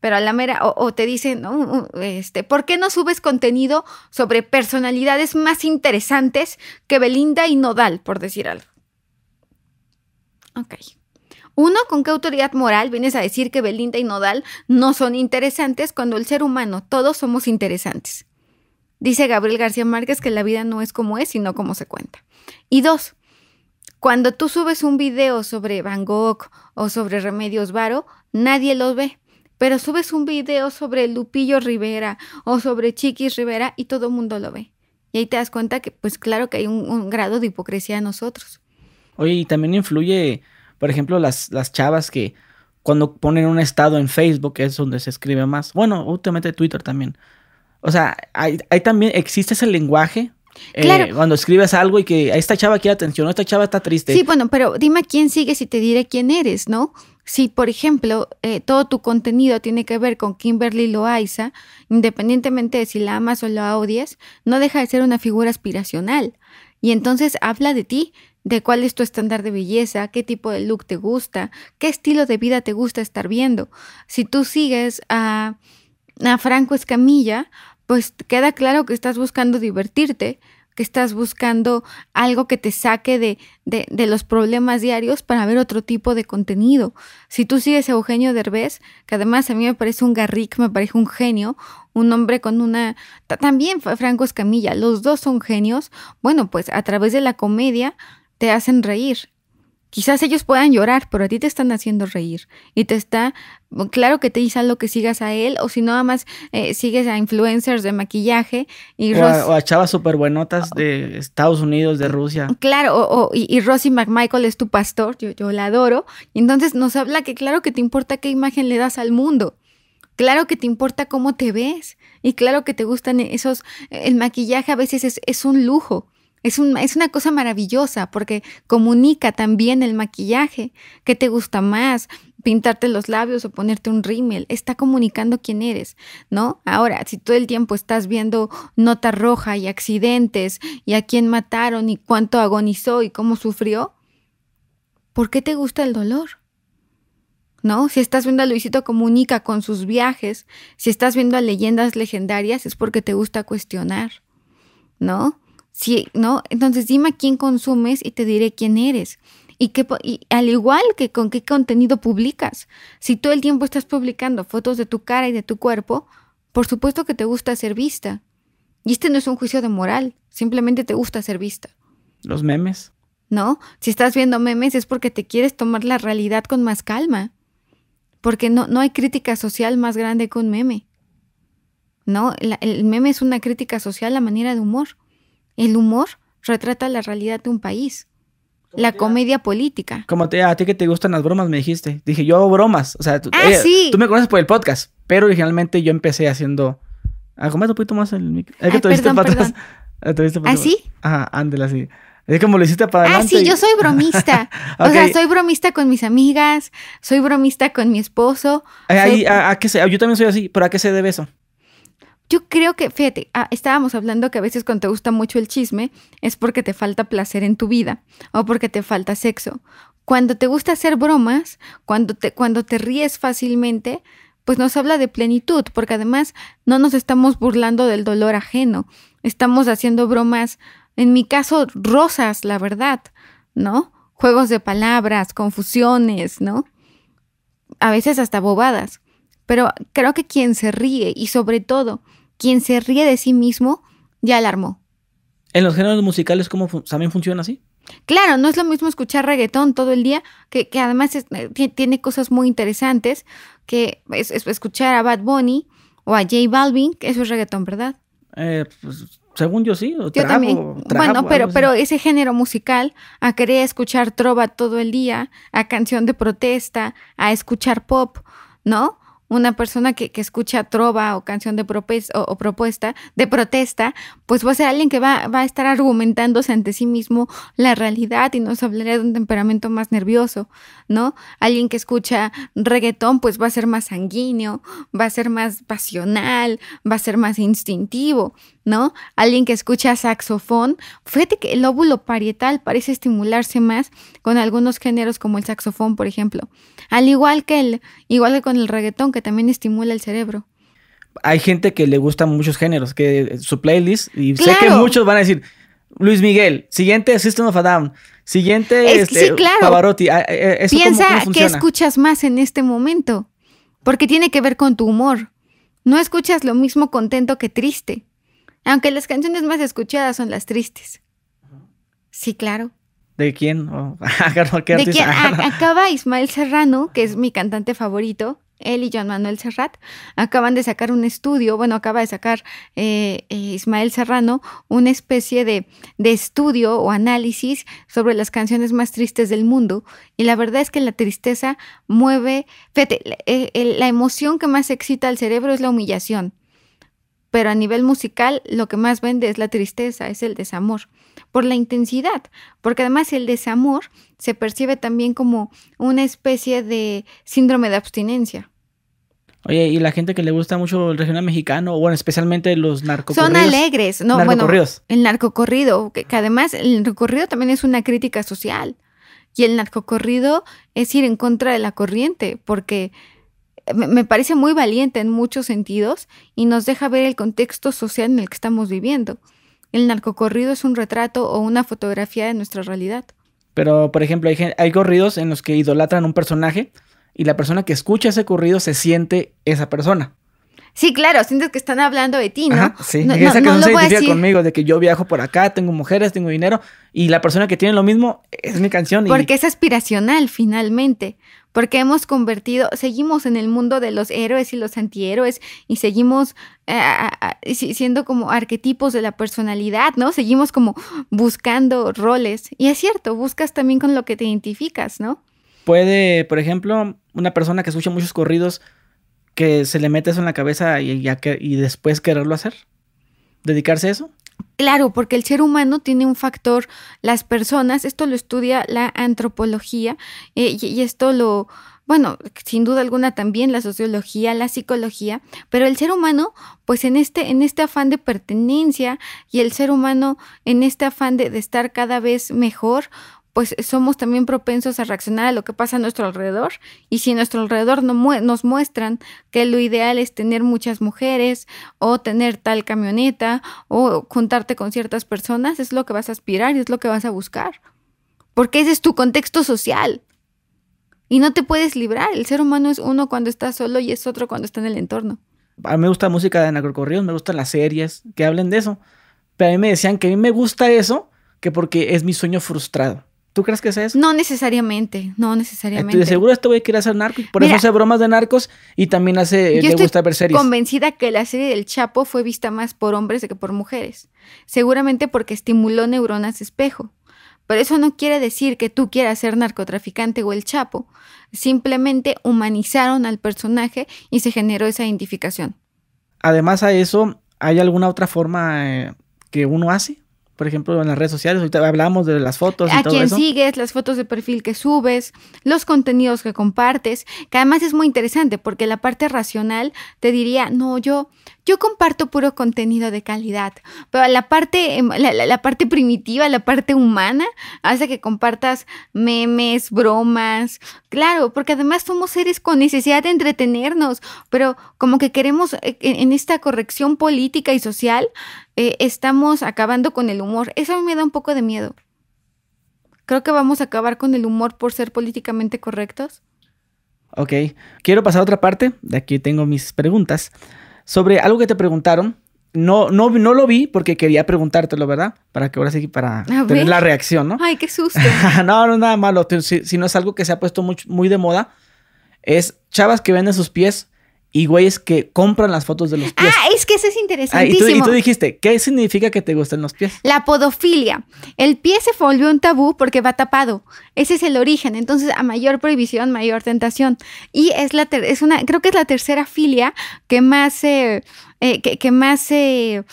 Pero a la mera, o, te dicen, ¿no? este, ¿por qué no subes contenido sobre personalidades más interesantes que Belinda y Nodal, por decir algo? Ok. Uno, ¿con qué autoridad moral vienes a decir que Belinda y Nodal no son interesantes cuando el ser humano, todos somos interesantes? Dice Gabriel García Márquez que la vida no es como es, sino como se cuenta. Y dos, cuando tú subes un video sobre Van Gogh o sobre Remedios Varo, nadie lo ve. Pero subes un video sobre Lupillo Rivera o sobre Chiquis Rivera y todo el mundo lo ve. Y ahí te das cuenta que, pues claro que hay un, un grado de hipocresía en nosotros. Oye, y también influye por ejemplo, las, las chavas que cuando ponen un estado en Facebook es donde se escribe más. Bueno, últimamente Twitter también. O sea, hay, también, existe ese lenguaje eh, cuando escribes algo y que a esta chava quiere atención, esta chava está triste. Sí, bueno, pero dime quién sigues y te diré quién eres, ¿no? Si, por ejemplo, eh, todo tu contenido tiene que ver con Kimberly Loaiza, independientemente de si la amas o la odias, no deja de ser una figura aspiracional. Y entonces habla de ti, de cuál es tu estándar de belleza, qué tipo de look te gusta, qué estilo de vida te gusta estar viendo. Si tú sigues a, a Franco Escamilla, pues queda claro que estás buscando divertirte, que estás buscando algo que te saque de, de, de, los problemas diarios para ver otro tipo de contenido. Si tú sigues a Eugenio Derbez, que además a mí me parece un garric, me parece un genio, un hombre con una... También Franco Escamilla, los dos son genios. Bueno, pues a través de la comedia te hacen reír. Quizás ellos puedan llorar, pero a ti te están haciendo reír. Y te está, claro que te dice algo que sigas a él, o si no, más eh, sigues a influencers de maquillaje. Y o, a, chavas súper buenotas de Estados Unidos, de Rusia. Claro, o, y, y, Rosie McMichael es tu pastor, yo, yo la adoro. Y entonces nos habla que claro que te importa qué imagen le das al mundo. Claro que te importa cómo te ves. Y claro que te gustan esos, el maquillaje a veces es, es un lujo. Es, es, una cosa maravillosa porque comunica también el maquillaje. ¿Qué te gusta más? Pintarte los labios o ponerte un rímel. Está comunicando quién eres, ¿no? Ahora, si todo el tiempo estás viendo nota roja y accidentes y a quién mataron y cuánto agonizó y cómo sufrió, ¿por qué te gusta el dolor? ¿No? Si estás viendo a Luisito Comunica con sus viajes, si estás viendo a leyendas legendarias, es porque te gusta cuestionar, ¿no? Sí, ¿no? Entonces dime a quién consumes y te diré quién eres. Y, que, al igual que con qué contenido publicas. Si todo el tiempo estás publicando fotos de tu cara y de tu cuerpo, por supuesto que te gusta ser vista. Y este no es un juicio de moral, simplemente te gusta ser vista. Los memes. ¿No? Si estás viendo memes es porque te quieres tomar la realidad con más calma. Porque no, no hay crítica social más grande que un meme. ¿No? el meme es una crítica social a manera de humor. El humor retrata la realidad de un país. La comedia política. Como te, a ti que te gustan las bromas, me dijiste. Dije, yo hago bromas. O sea, tú, ah, sí. tú me conoces por el podcast. Pero originalmente yo empecé haciendo. Ah, un poquito más el micro. Es que te viste para atrás. ¿Ah, sí? Ajá, ándela así. Es como lo hiciste para adelante. Ah, sí, yo soy bromista. O sea, soy bromista con mis amigas, soy bromista con mi esposo. a, qué se, yo también soy así, pero ¿a qué se debe eso? Yo creo que, fíjate, ah, estábamos hablando que a veces cuando te gusta mucho el chisme es porque te falta placer en tu vida o porque te falta sexo. Cuando te gusta hacer bromas, cuando te, cuando te ríes fácilmente, pues nos habla de plenitud, porque además no nos estamos burlando del dolor ajeno, estamos haciendo bromas, en mi caso, rosas, la verdad, ¿no? Juegos de palabras, confusiones, ¿no? A veces hasta bobadas. Pero creo que quien se ríe y sobre todo quien se ríe de sí mismo ya alarmó. ¿En los géneros musicales cómo también funciona así? Claro, no es lo mismo escuchar reggaetón todo el día, que, además eh, tiene cosas muy interesantes, que es, escuchar a Bad Bunny o a J Balvin, que eso es reggaetón, ¿verdad? Eh, pues, según yo sí. yo también. bueno, pero, pero ese género musical, a querer escuchar trova todo el día, a canción de protesta, a escuchar pop, ¿no? Una persona que, escucha trova o canción de o, propuesta, de protesta, pues va a ser alguien que va, va, a estar argumentándose ante sí mismo la realidad y nos hablaría de un temperamento más nervioso, ¿no? Alguien que escucha reggaetón, pues va a ser más sanguíneo, va a ser más pasional, va a ser más instintivo, ¿no? Alguien que escucha saxofón, fíjate que el óvulo parietal parece estimularse más con algunos géneros como el saxofón, por ejemplo. Al igual que el, igual que con el reggaetón, que también estimula el cerebro. Hay gente que le gustan muchos géneros, que su playlist, y sé que muchos van a decir, Luis Miguel, siguiente System of a Down, siguiente este, Pavarotti. Ah, eh, Piensa que escuchas más en este momento, porque tiene que ver con tu humor. No escuchas lo mismo contento que triste. Aunque las canciones más escuchadas son las tristes. Sí, claro. ¿De quién? ¿De quién? Acaba Ismael Serrano, que es mi cantante favorito, él y Joan Manuel Serrat, acaban de sacar un estudio, bueno, acaba de sacar eh, eh, Ismael Serrano una especie de, de, estudio o análisis sobre las canciones más tristes del mundo. Y la verdad es que la tristeza mueve, fíjate, eh, la emoción que más excita al cerebro es la humillación pero a nivel musical lo que más vende es la tristeza, es el desamor, por la intensidad, porque además el desamor se percibe también como una especie de síndrome de abstinencia. Oye, y la gente que le gusta mucho el regional mexicano, bueno, especialmente los narcocorridos. Son alegres, no, bueno, el narcocorrido, que, que además el narcocorrido también es una crítica social. Y el narcocorrido es ir en contra de la corriente, porque me parece muy valiente en muchos sentidos y nos deja ver el contexto social en el que estamos viviendo. El narcocorrido es un retrato o una fotografía de nuestra realidad. Pero, por ejemplo, hay, hay corridos en los que idolatran un personaje y la persona que escucha ese corrido se siente esa persona. Sí, claro, sientes que están hablando de ti, ¿no? sí, esa que no, se identifica conmigo, de que yo viajo por acá, tengo mujeres, tengo dinero, y la persona que tiene lo mismo es mi canción. Porque es aspiracional, finalmente porque hemos convertido, seguimos en el mundo de los héroes y los antihéroes y seguimos eh, siendo como arquetipos de la personalidad, ¿no? Seguimos como buscando roles. Y es cierto, buscas también con lo que te identificas, ¿no? Puede, por ejemplo, una persona que escucha muchos corridos, que se le mete eso en la cabeza y, y después quererlo hacer, dedicarse a eso. Claro, porque el ser humano tiene un factor, las personas, esto lo estudia la antropología eh, y, esto lo, bueno, sin duda alguna también la sociología, la psicología, pero el ser humano, pues en este, en este afán de pertenencia y el ser humano en este afán de, de estar cada vez mejor, pues somos también propensos a reaccionar a lo que pasa a nuestro alrededor. Y si a nuestro alrededor nos muestran que lo ideal es tener muchas mujeres o tener tal camioneta o juntarte con ciertas personas, es lo que vas a aspirar y es lo que vas a buscar. Porque ese es tu contexto social. Y no te puedes librar. El ser humano es uno cuando está solo y es otro cuando está en el entorno. A mí me gusta música de narcocorridos, me gustan las series que hablen de eso. Pero a mí me decían que a mí me gusta eso que porque es mi sueño frustrado. ¿Tú crees que es eso? No necesariamente, no necesariamente. De seguro este güey quiere hacer narcos, por eso hace bromas de narcos y también hace, le gusta ver series. convencida que la serie del Chapo fue vista más por hombres que por mujeres. Seguramente porque estimuló neuronas espejo. Pero eso no quiere decir que tú quieras ser narcotraficante o el Chapo. Simplemente humanizaron al personaje y se generó esa identificación. Además a eso, ¿hay alguna otra forma eh, que uno hace? Por ejemplo, en las redes sociales. Ahorita hablamos de las fotos. Y a quién sigues, las fotos de perfil que subes, los contenidos que compartes, que además es muy interesante porque la parte racional te diría, no, yo, yo comparto puro contenido de calidad, pero la parte, em, la, parte primitiva, la parte humana, hace que compartas memes, bromas, claro, porque además somos seres con necesidad de entretenernos, pero como que queremos eh, en esta corrección política y social, eh, estamos acabando con el humor. Eso a mí me da un poco de miedo. Creo que vamos a acabar con el humor por ser políticamente correctos. Ok, quiero pasar a otra parte, de aquí tengo mis preguntas sobre algo que te preguntaron. No, no, no lo vi porque quería preguntártelo, ¿verdad? Para que ahora sí, para tener la reacción, ¿no? Ay, qué susto. no, no es nada malo. Si, no es algo que se ha puesto muy, muy de moda, es chavas que venden sus pies y güeyes que compran las fotos de los pies. Ah, es que eso es Ah, y, interesantísimo. tú, y tú dijiste, ¿qué significa que te gustan los pies? La podofilia. El pie se volvió un tabú porque va tapado. Ese es el origen. Entonces, a mayor prohibición, mayor tentación. Y es la ter- es una, creo que es la tercera filia que más, eh, eh, que, que más, eh,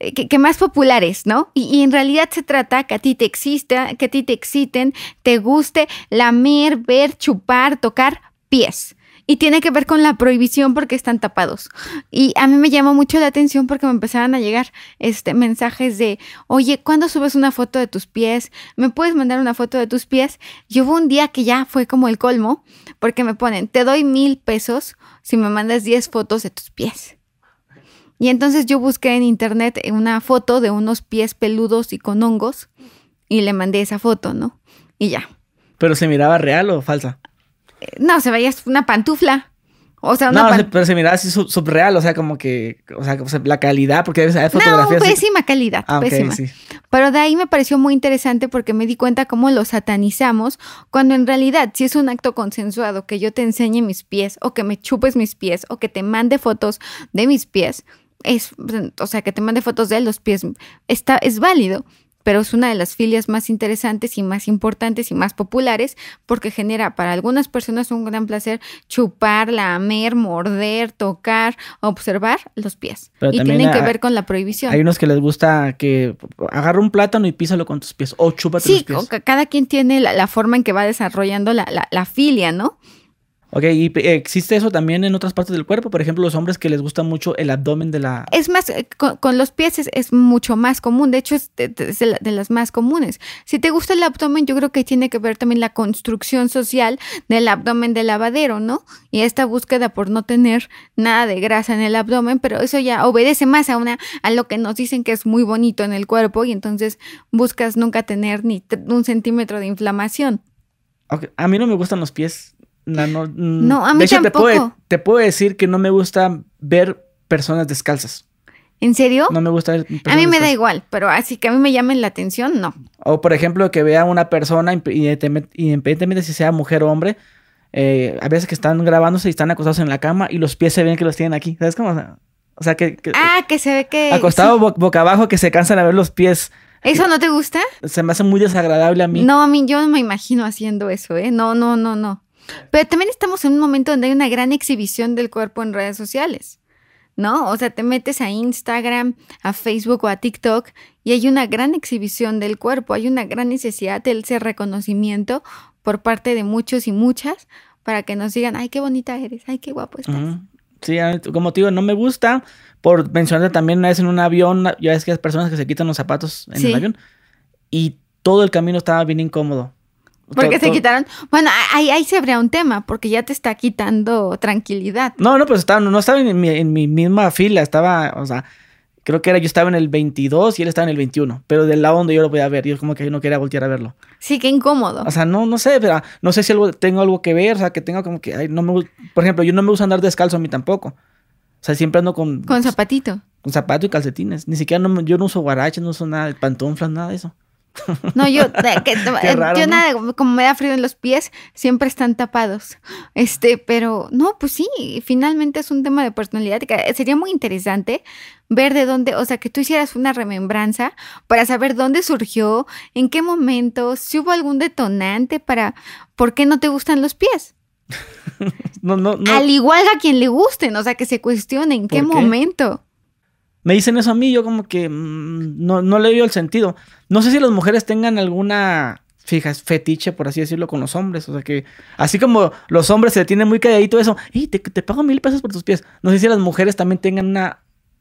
eh, que, que más populares, ¿no? Y, y en realidad se trata que a ti te exista, que a ti te exciten, te guste lamer, ver, chupar, tocar pies. Y tiene que ver con la prohibición porque están tapados. Y a mí me llamó mucho la atención porque me empezaban a llegar este, mensajes de, oye, ¿cuándo subes una foto de tus pies? ¿Me puedes mandar una foto de tus pies? Y hubo un día que ya fue como el colmo, porque me ponen, te doy mil pesos si me mandas 10 fotos de tus pies. Y entonces yo busqué en internet una foto de unos pies peludos y con hongos y le mandé esa foto, ¿no? Y ya. ¿Pero se miraba real o falsa? No, se veía una pantufla. O sea, una No, pan- pero se miraba así sub- subreal, o sea, como que, o sea, o sea, la calidad, porque a veces hay No, fotografías. así- pésima calidad, Ah, pésima. sí. Pero de ahí me pareció muy interesante porque me di cuenta cómo lo satanizamos cuando en realidad si es un acto consensuado que yo te enseñe mis pies o que me chupes mis pies o que te mande fotos de mis pies, es, o sea, que te mande fotos de los pies, está, es válido. Pero es una de las filias más interesantes y más importantes y más populares porque genera para algunas personas un gran placer chupar, lamer, morder, tocar, observar los pies. Pero y tienen que ver con la prohibición. Hay unos que les gusta que agarra un plátano y písalo con tus pies, o chúpate Sí, los pies. ca- cada quien tiene la, la forma en que va desarrollando la, la- la filia, ¿no? Ok, y eh, existe eso también en otras partes del cuerpo, por ejemplo, los hombres que les gusta mucho el abdomen de la... Es más, eh, con, con los pies es, es mucho más común, de hecho es de, de- es de la- de las más comunes. Si te gusta el abdomen, yo creo que tiene que ver también la construcción social del abdomen del lavadero, ¿no? Y esta búsqueda por no tener nada de grasa en el abdomen, pero eso ya obedece más a, una, a lo que nos dicen que es muy bonito en el cuerpo y entonces buscas nunca tener ni un centímetro de inflamación. A mí no me gustan los pies. No, no, No, a mí de hecho, Te puedo, tampoco. te puedo decir que no me gusta ver personas descalzas. ¿En serio? No me gusta ver a mí personas me da igual, pero así que a mí me llamen la atención, no. O por ejemplo, que vea una persona, independientemente si sea mujer o hombre, eh, a veces que están grabándose y están acostados en la cama y los pies se ven que los tienen aquí. ¿Sabes cómo? O sea, o sea, que, que- Ah, que se ve que... acostado sí. bo- boca abajo que se cansan a ver los pies. ¿Eso no te gusta? Se me hace muy desagradable a mí. No, a mí yo no me imagino haciendo eso, ¿eh? No, no, no, no. Pero también estamos en un momento donde hay una gran exhibición del cuerpo en redes sociales, ¿no? O sea, te metes a Instagram, a Facebook o a TikTok y hay una gran exhibición del cuerpo, hay una gran necesidad de ese reconocimiento por parte de muchos y muchas para que nos digan, ay, qué bonita eres, ay, qué guapo estás. Sí, como te digo, no me gusta. Por mencionarte también una vez en un avión, ya ves que hay personas que se quitan los zapatos en Sí. el avión y todo el camino estaba bien incómodo. Porque se quitaron. Bueno, ahí, ahí se habría un tema, porque ya te está quitando tranquilidad. No, no, pues estaba, no estaba en mi, en mi misma fila, estaba, o sea, creo que era, yo estaba en el 22 y él estaba en el 21, pero del lado donde yo lo podía ver, yo como que yo no quería voltear a verlo. Sí, qué incómodo. O sea, no, no sé, pero no sé si algo, tengo algo que ver, o sea, que tengo como que, ay, no me, por ejemplo, yo no me gusta andar descalzo a mí tampoco. O sea, siempre ando con, Con zapatito. con zapato y calcetines. Ni siquiera no, yo no uso guaraches, no uso nada de pantuflas, nada de eso. No, yo, que- raro, yo ¿no? nada, como me da frío en los pies, siempre están tapados. Este, pero no, pues sí, finalmente es un tema de personalidad. que sería muy interesante ver de dónde, o sea, que tú hicieras una remembranza para saber dónde surgió, en qué momento, si hubo algún detonante para por qué no te gustan los pies. No, no, no. Al igual a quien le gusten, o sea, que se cuestione en qué, ¿Por qué? momento. Me dicen eso a mí, yo como que mm, no, no le veo el sentido. No sé si las mujeres tengan alguna fijas, fetiche, por así decirlo, con los hombres. O sea que, así como los hombres se tienen muy calladito eso, y te, te pago mil pesos por tus pies. No sé si las mujeres también tengan una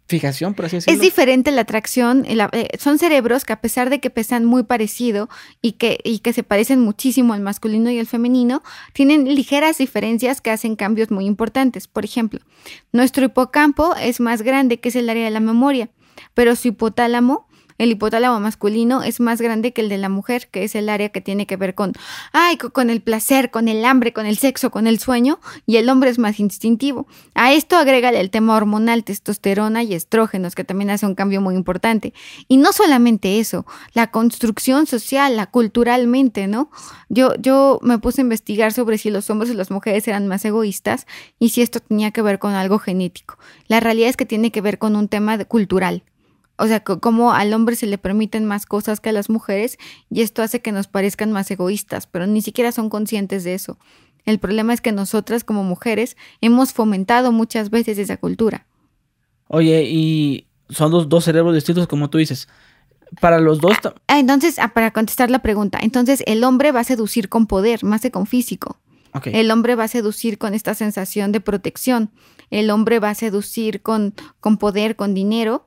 fijación, por así decirlo. Es diferente la atracción, la- eh, son cerebros que a pesar de que pesan muy parecido y que, y que se parecen muchísimo al masculino y al femenino, tienen ligeras diferencias que hacen cambios muy importantes. Por ejemplo, nuestro hipocampo es más grande, que es el área de la memoria, pero su hipotálamo el hipotálamo masculino es más grande que el de la mujer, que es el área que tiene que ver con, ay, con el placer, con el hambre, con el sexo, con el sueño, y el hombre es más instintivo. A esto agrégale el tema hormonal, testosterona y estrógenos, que también hace un cambio muy importante. Y no solamente eso, la construcción social, la culturalmente, ¿no? Yo, yo me puse a investigar sobre si los hombres y las mujeres eran más egoístas y si esto tenía que ver con algo genético. La realidad es que tiene que ver con un tema cultural. O sea, como al hombre se le permiten más cosas que a las mujeres y esto hace que nos parezcan más egoístas, pero ni siquiera son conscientes de eso. El problema es que nosotras como mujeres hemos fomentado muchas veces esa cultura. Oye, y son dos, dos cerebros distintos como tú dices. Para los dos... Ah, entonces, ah, para contestar la pregunta, entonces el hombre va a seducir con poder, más que con físico. El hombre va a seducir con esta sensación de protección. El hombre va a seducir con, con poder, con dinero.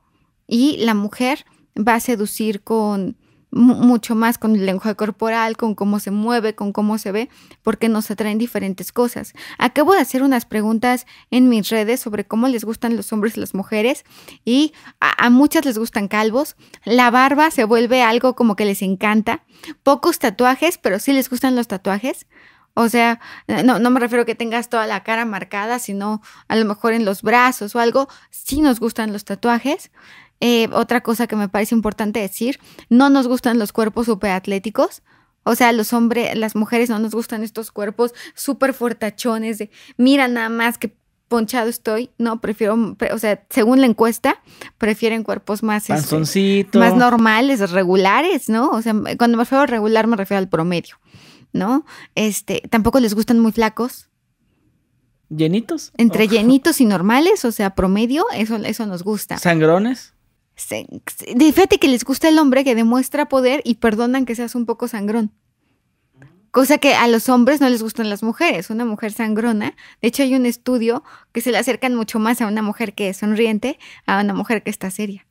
Y la mujer va a seducir con mucho más con el lenguaje corporal, con cómo se mueve, con cómo se ve, porque nos atraen diferentes cosas. Acabo de hacer unas preguntas en mis redes sobre cómo les gustan los hombres y las mujeres y a, muchas les gustan calvos. La barba se vuelve algo como que les encanta. Pocos tatuajes, pero sí les gustan los tatuajes. O sea, no, no me refiero a que tengas toda la cara marcada, sino a lo mejor en los brazos o algo. Sí nos gustan los tatuajes. Eh, otra cosa que me parece importante decir, no nos gustan los cuerpos atléticos. O sea, los hombres, las mujeres no nos gustan estos cuerpos súper fuertachones de, mira nada más que ponchado estoy. No, prefiero, o sea, según la encuesta, prefieren cuerpos más, este, más normales, regulares, ¿no? O sea, cuando me refiero a regular me refiero al promedio, ¿no? Este, tampoco les gustan muy flacos. ¿Llenitos? Entre llenitos y normales, o sea, promedio, eso, eso nos gusta. ¿Sangrones? Fíjate que les gusta el hombre que demuestra poder y perdonan que seas un poco sangrón. Cosa que a los hombres no les gustan las mujeres. Una mujer sangrona. De hecho, hay un estudio que se le acercan mucho más a una mujer que es sonriente a una mujer que está seria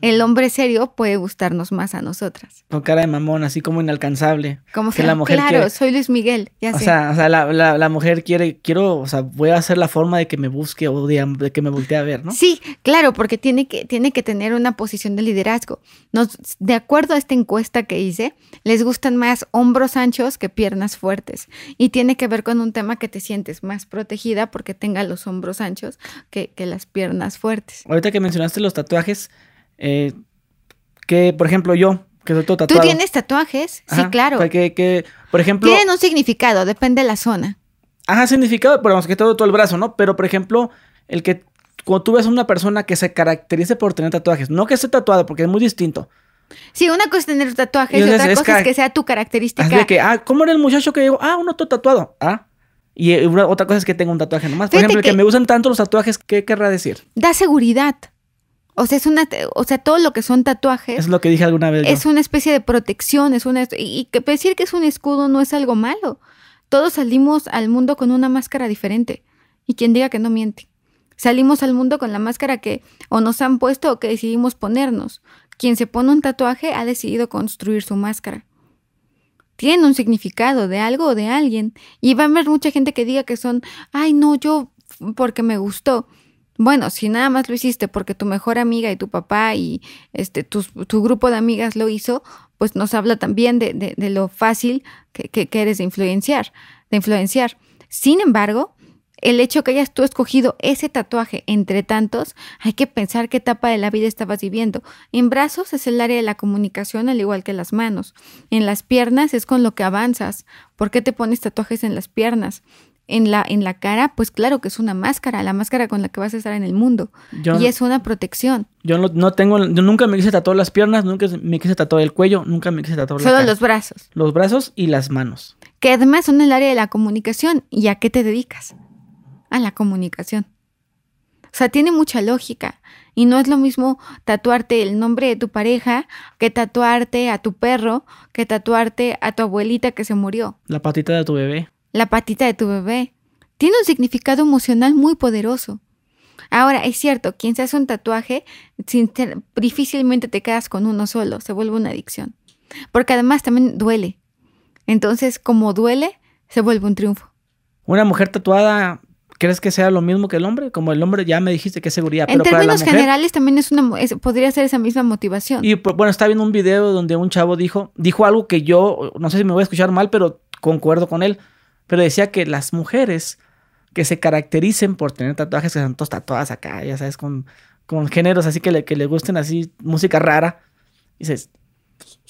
el hombre serio puede gustarnos más a nosotras. Con cara de mamón, así como inalcanzable. Como que la mujer Claro, soy Luis Miguel, ya o Sea, o sea, la, mujer quiere, quiero, o sea, voy a hacer la forma de que me busque o de, que me voltee a ver, ¿no? Sí, claro, porque tiene que, tiene que tener una posición de liderazgo. Nos, de acuerdo a esta encuesta que hice, les gustan más hombros anchos que piernas fuertes. Y tiene que ver con un tema que te sientes más protegida porque tenga los hombros anchos que, que las piernas fuertes. Ahorita que mencionaste los tatuajes, eh, que, por ejemplo, yo, que soy todo tatuado. ¿Tú tienes tatuajes? sí, claro. Que, que, por ejemplo... Tienen un significado, depende de la zona. Ajá, significado, pero vamos, que todo, todo el brazo, ¿no? Pero, por ejemplo, el que cuando tú ves a una persona que se caracterice por tener tatuajes, no que esté tatuado, porque es muy distinto. Sí, una cosa es tener tatuajes y, otra cosa es que sea tu característica. Así que, ah, ¿cómo era el muchacho que digo? Ah, uno todo tatuado. Ah. Y otra cosa es que tenga un tatuaje nomás. Por ejemplo, que, que me usan tanto los tatuajes, ¿qué querrá decir? Da seguridad. O sea, es una, o sea, todo lo que son tatuajes. Es lo que dije alguna vez. Es una especie de protección, es una, y que decir que es un escudo no es algo malo. Todos salimos al mundo con una máscara diferente. Y quien diga que no miente. Salimos al mundo con la máscara que o nos han puesto o que decidimos ponernos. Quien se pone un tatuaje ha decidido construir su máscara. Tiene un significado de algo o de alguien. Y va a haber mucha gente que diga que son, ay, no, yo porque me gustó. Bueno, si nada más lo hiciste porque tu mejor amiga y tu papá y este tu, tu grupo de amigas lo hizo, pues nos habla también de, de, lo fácil que, que, eres de influenciar, de influenciar. Sin embargo, el hecho que hayas tú escogido ese tatuaje entre tantos, hay que pensar qué etapa de la vida estabas viviendo. En brazos es el área de la comunicación, al igual que las manos. En las piernas es con lo que avanzas. ¿Por qué te pones tatuajes en las piernas? En la, en la cara, pues claro que es una máscara, la máscara con la que vas a estar en el mundo. y es una protección. Yo no, tengo, yo nunca me quise tatuar las piernas, nunca me quise tatuar el cuello, nunca me quise tatuar Solo los brazos. Los brazos y las manos. Que además son el área de la comunicación. ¿Y a qué te dedicas? A la comunicación. O sea, tiene mucha lógica. Y no es lo mismo tatuarte el nombre de tu pareja que tatuarte a tu perro, que tatuarte a tu abuelita que se murió. La patita de tu bebé la patita de tu bebé. Tiene un significado emocional muy poderoso. Ahora, es cierto, quien se hace un tatuaje, difícilmente te quedas con uno solo, se vuelve una adicción. Porque además también duele. Entonces, como duele, se vuelve un triunfo. Una mujer tatuada ¿crees que sea lo mismo que el hombre? Como el hombre ya me dijiste que es seguridad. En pero para la términos mujer- generales también es una, es- podría ser esa misma motivación. Y pues, bueno, estaba viendo un video donde un chavo dijo, dijo algo que yo, no sé si me voy a escuchar mal, pero concuerdo con él. Pero decía que las mujeres que se caractericen por tener tatuajes, que están todas tatuadas acá, ya sabes, con, con géneros así que le, que le gusten así, música rara, dices,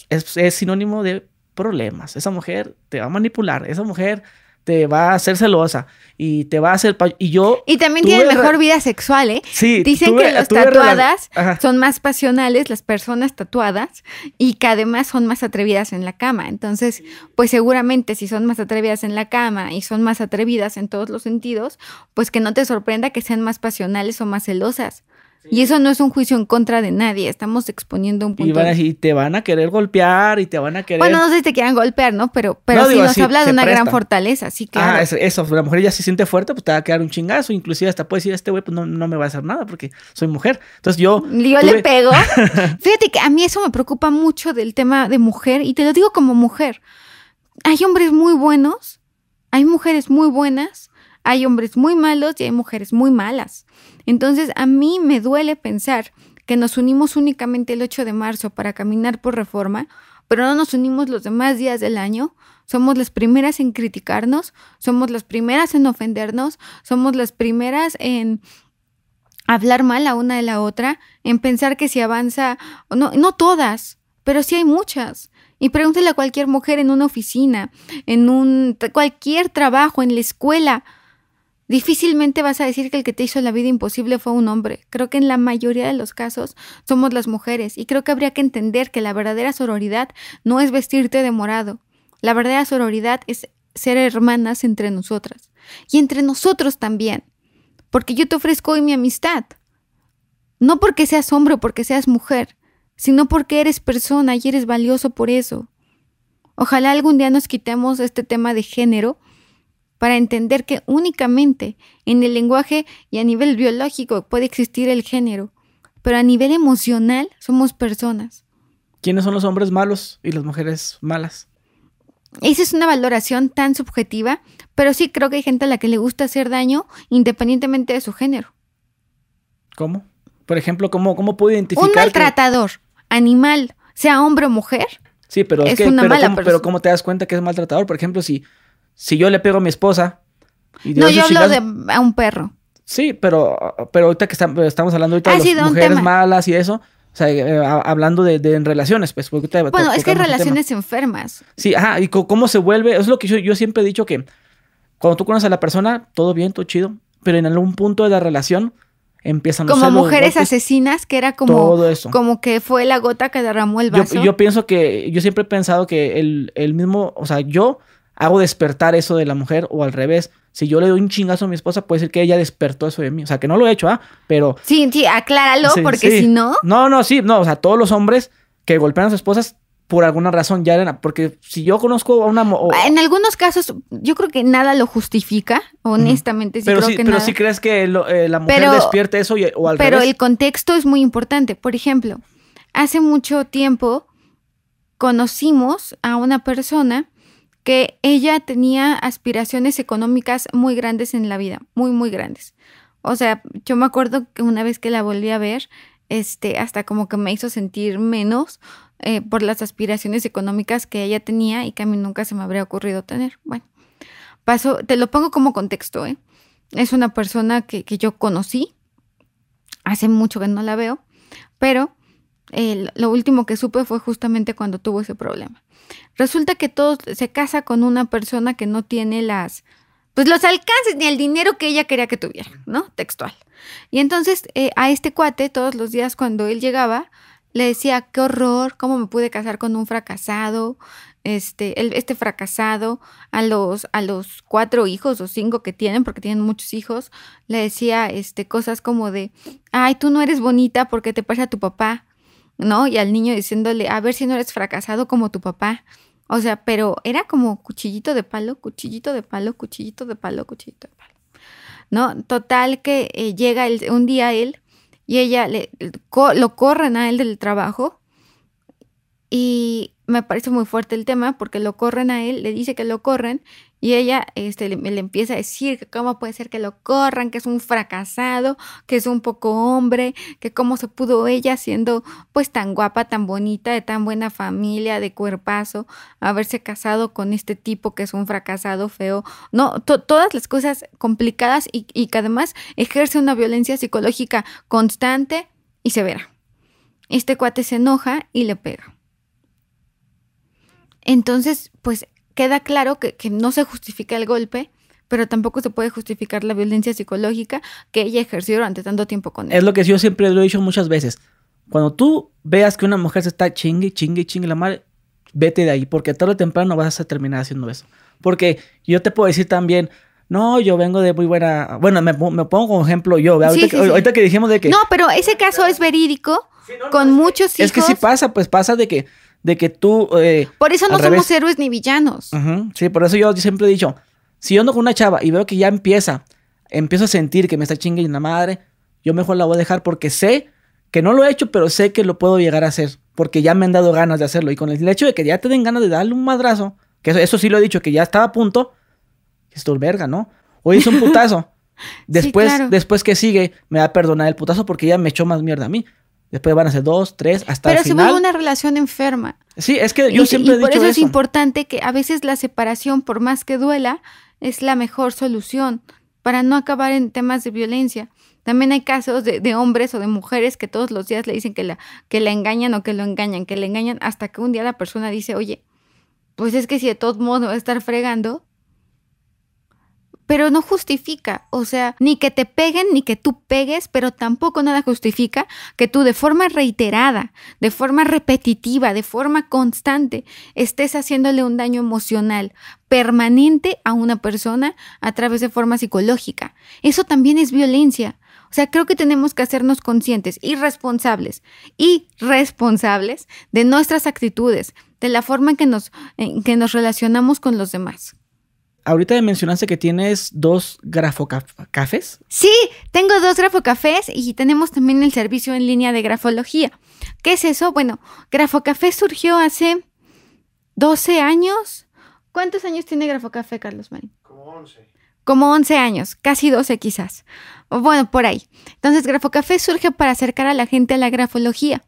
es, es sinónimo de problemas. Esa mujer te va a manipular, esa mujer te va a hacer celosa y te va a hacer... Y yo... Y también re- mejor vida sexual, ¿eh? Sí, Dicen tuve- que las tatuadas son más pasionales, las personas tatuadas, y que además son más atrevidas en la cama. Entonces, pues seguramente si son más atrevidas en la cama y son más atrevidas en todos los sentidos, pues que no te sorprenda que sean más pasionales o más celosas. Y eso no es un juicio en contra de nadie, estamos exponiendo un Y, punto. van a- y te van a querer golpear y te van a querer... Bueno, no sé si te quieran golpear, ¿no? Pero, pero No, sí nos sí, habla de una gran fortaleza, sí, Ah, claro. eso, eso, la mujer ya se siente fuerte, pues te va a quedar un chingazo, inclusive hasta puede decir, este güey pues no, no me va a hacer nada porque soy mujer. Entonces yo... Yo tuve- le pego. Fíjate que a mí eso me preocupa mucho del tema de mujer, y te lo digo como mujer. Hay hombres muy buenos, hay mujeres muy buenas, hay hombres muy malos y hay mujeres muy malas. Entonces a mí me duele pensar que nos unimos únicamente el 8 de marzo para caminar por reforma, pero no nos unimos los demás días del año. Somos las primeras en criticarnos, somos las primeras en ofendernos, somos las primeras en hablar mal la una de la otra, en pensar que si avanza, no, no todas, pero sí hay muchas. Y pregúntale a cualquier mujer en una oficina, en un cualquier trabajo, en la escuela. Difícilmente vas a decir que el que te hizo la vida imposible fue un hombre. Creo que en la mayoría de los casos somos las mujeres. Y creo que habría que entender que la verdadera sororidad no es vestirte de morado. La verdadera sororidad es ser hermanas entre nosotras. Y entre nosotros también porque yo te ofrezco hoy mi amistad. No porque seas hombre o porque seas mujer, sino porque eres persona y eres valioso por eso. Ojalá algún día nos quitemos este tema de género para entender que únicamente en el lenguaje y a nivel biológico puede existir el género, pero a nivel emocional somos personas. ¿Quiénes son los hombres malos y las mujeres malas? Esa es una valoración tan subjetiva, pero sí creo que hay gente a la que le gusta hacer daño independientemente de su género. ¿Cómo? Por ejemplo, ¿cómo, cómo puedo identificar Un que- maltratador, animal, sea hombre o mujer, Sí, pero es, es que, una pero, mala ¿cómo, persona. pero ¿cómo te das cuenta que es maltratador? Por ejemplo, si, si yo le pego a mi esposa y no, yo hablo de a un perro. Sí, pero, pero ahorita que estam- estamos hablando ahorita Ah, de las mujeres malas y eso, o sea, eh, a- hablando de, de en relaciones, pues. Porque Bueno, es que hay relaciones enfermas. Sí, ajá, y cómo se vuelve, es lo que yo, yo siempre he dicho que cuando tú conoces a la persona, todo bien, todo chido, pero en algún punto de la relación empiezan Como celos, mujeres golpes, asesinas, que era como, todo eso. como que fue la gota que derramó el Yo, vaso. yo pienso que, yo siempre he pensado que el, el mismo, o sea, yo hago despertar eso de la mujer o al revés. Si yo le doy un chingazo a mi esposa, puede ser que ella despertó eso de mí. O sea, que no lo he hecho, ¿ah? Pero... Sí, sí, acláralo, Sí, porque sí. si no, No, no, sí, no, o sea, todos los hombres que golpean a sus esposas por alguna razón ya eran, porque si yo conozco a una... o- en algunos casos, yo creo que nada lo justifica, honestamente, sí pero creo sí, que pero nada. sí crees que lo- eh, la mujer Pero- despierte eso y- o al Pero revés. el contexto es muy importante. Por ejemplo, hace mucho tiempo conocimos a una persona que ella tenía aspiraciones económicas muy grandes en la vida, muy, muy grandes. O sea, yo me acuerdo que una vez que la volví a ver, este, hasta como que me hizo sentir menos eh, por las aspiraciones económicas que ella tenía y que a mí nunca se me habría ocurrido tener. Bueno, paso, te lo pongo como contexto, ¿eh? Es una persona que, que yo conocí, hace mucho que no la veo, pero lo último que supe fue justamente cuando tuvo ese problema. Resulta que todo se casa con una persona que no tiene las, pues los alcances ni el dinero que ella quería que tuviera, ¿no? Textual. Y entonces eh, a este cuate todos los días cuando él llegaba le decía qué horror, cómo me pude casar con un fracasado, este, este fracasado a los a los cuatro hijos o cinco que tienen porque tienen muchos hijos le decía este cosas como de ay tú no eres bonita porque te parece a tu papá ¿no? Y al niño diciéndole, a ver si no eres fracasado como tu papá. O sea, pero era como cuchillito de palo, cuchillito de palo, cuchillito de palo, cuchillito de palo. ¿No? Total que eh, llega el- un día él y ella le, lo corren a él del trabajo y me parece muy fuerte el tema porque lo corren a él, le dice que lo corren y ella este, le, empieza a decir que cómo puede ser que lo corran, que es un fracasado, que es un poco hombre, que cómo se pudo ella siendo pues tan guapa, tan bonita, de tan buena familia, de cuerpazo, haberse casado con este tipo que es un fracasado feo. No, todas las cosas complicadas y, y que además ejerce una violencia psicológica constante y severa. Este cuate se enoja y le pega. Entonces, pues queda claro que, no se justifica el golpe, pero tampoco se puede justificar la violencia psicológica que ella ejerció durante tanto tiempo con él. Es lo que yo siempre lo he dicho muchas veces. Cuando tú veas que una mujer se está chingue, chingue, chingue la madre, vete de ahí, porque tarde o temprano vas a terminar haciendo eso. Porque yo te puedo decir también, no, yo vengo de muy buena. Bueno, me, pongo como ejemplo yo. Ahorita, que, ahorita, que, dijimos de que. No, pero ese caso es verídico. con muchos hijos. Es que sí pasa, pues pasa de que de que tú... Eh, por eso no somos héroes ni villanos. sí, por eso yo siempre he dicho, si yo ando con una chava y veo que ya empieza, empiezo a sentir que me está chingando la madre, yo mejor la voy a dejar porque sé que no lo he hecho, pero sé que lo puedo llegar a hacer, porque ya me han dado ganas de hacerlo. Y con el hecho de que ya te den ganas de darle un madrazo, que eso, sí lo he dicho, que ya estaba a punto, es tu verga, ¿no? Hoy hice un putazo. Después, después que sigue, me va a perdonar el putazo porque ya me echó más mierda a mí. Después van a ser dos, tres, hasta Pero el final. se vuelve una relación enferma. Sí, es que yo siempre he dicho por eso, es importante que a veces la separación, por más que duela, es la mejor solución para no acabar en temas de violencia. También hay casos de, hombres o de mujeres que todos los días le dicen que la, que la engañan o que lo engañan, que le engañan, hasta que un día la persona dice, oye, pues es que si de todos modos va a estar fregando, pero no justifica, o sea, ni que te peguen ni que tú pegues, pero tampoco nada justifica que tú de forma reiterada, de forma repetitiva, de forma constante, estés haciéndole un daño emocional permanente a una persona a través de forma psicológica. Eso también es violencia. O sea, creo que tenemos que hacernos conscientes y responsables y responsables de nuestras actitudes, de la forma en que nos, en que nos relacionamos con los demás ahorita me mencionaste que tienes dos grafocafés. Sí, tengo dos grafocafés y tenemos también el servicio en línea de grafología. ¿Qué es eso? Bueno, Grafocafé surgió hace 12 años. ¿Cuántos años tiene Grafocafé, Carlos Marín? Como 11. Como 11 años, casi 12 quizás. Bueno, por ahí. Entonces, Grafocafé surge para acercar a la gente a la grafología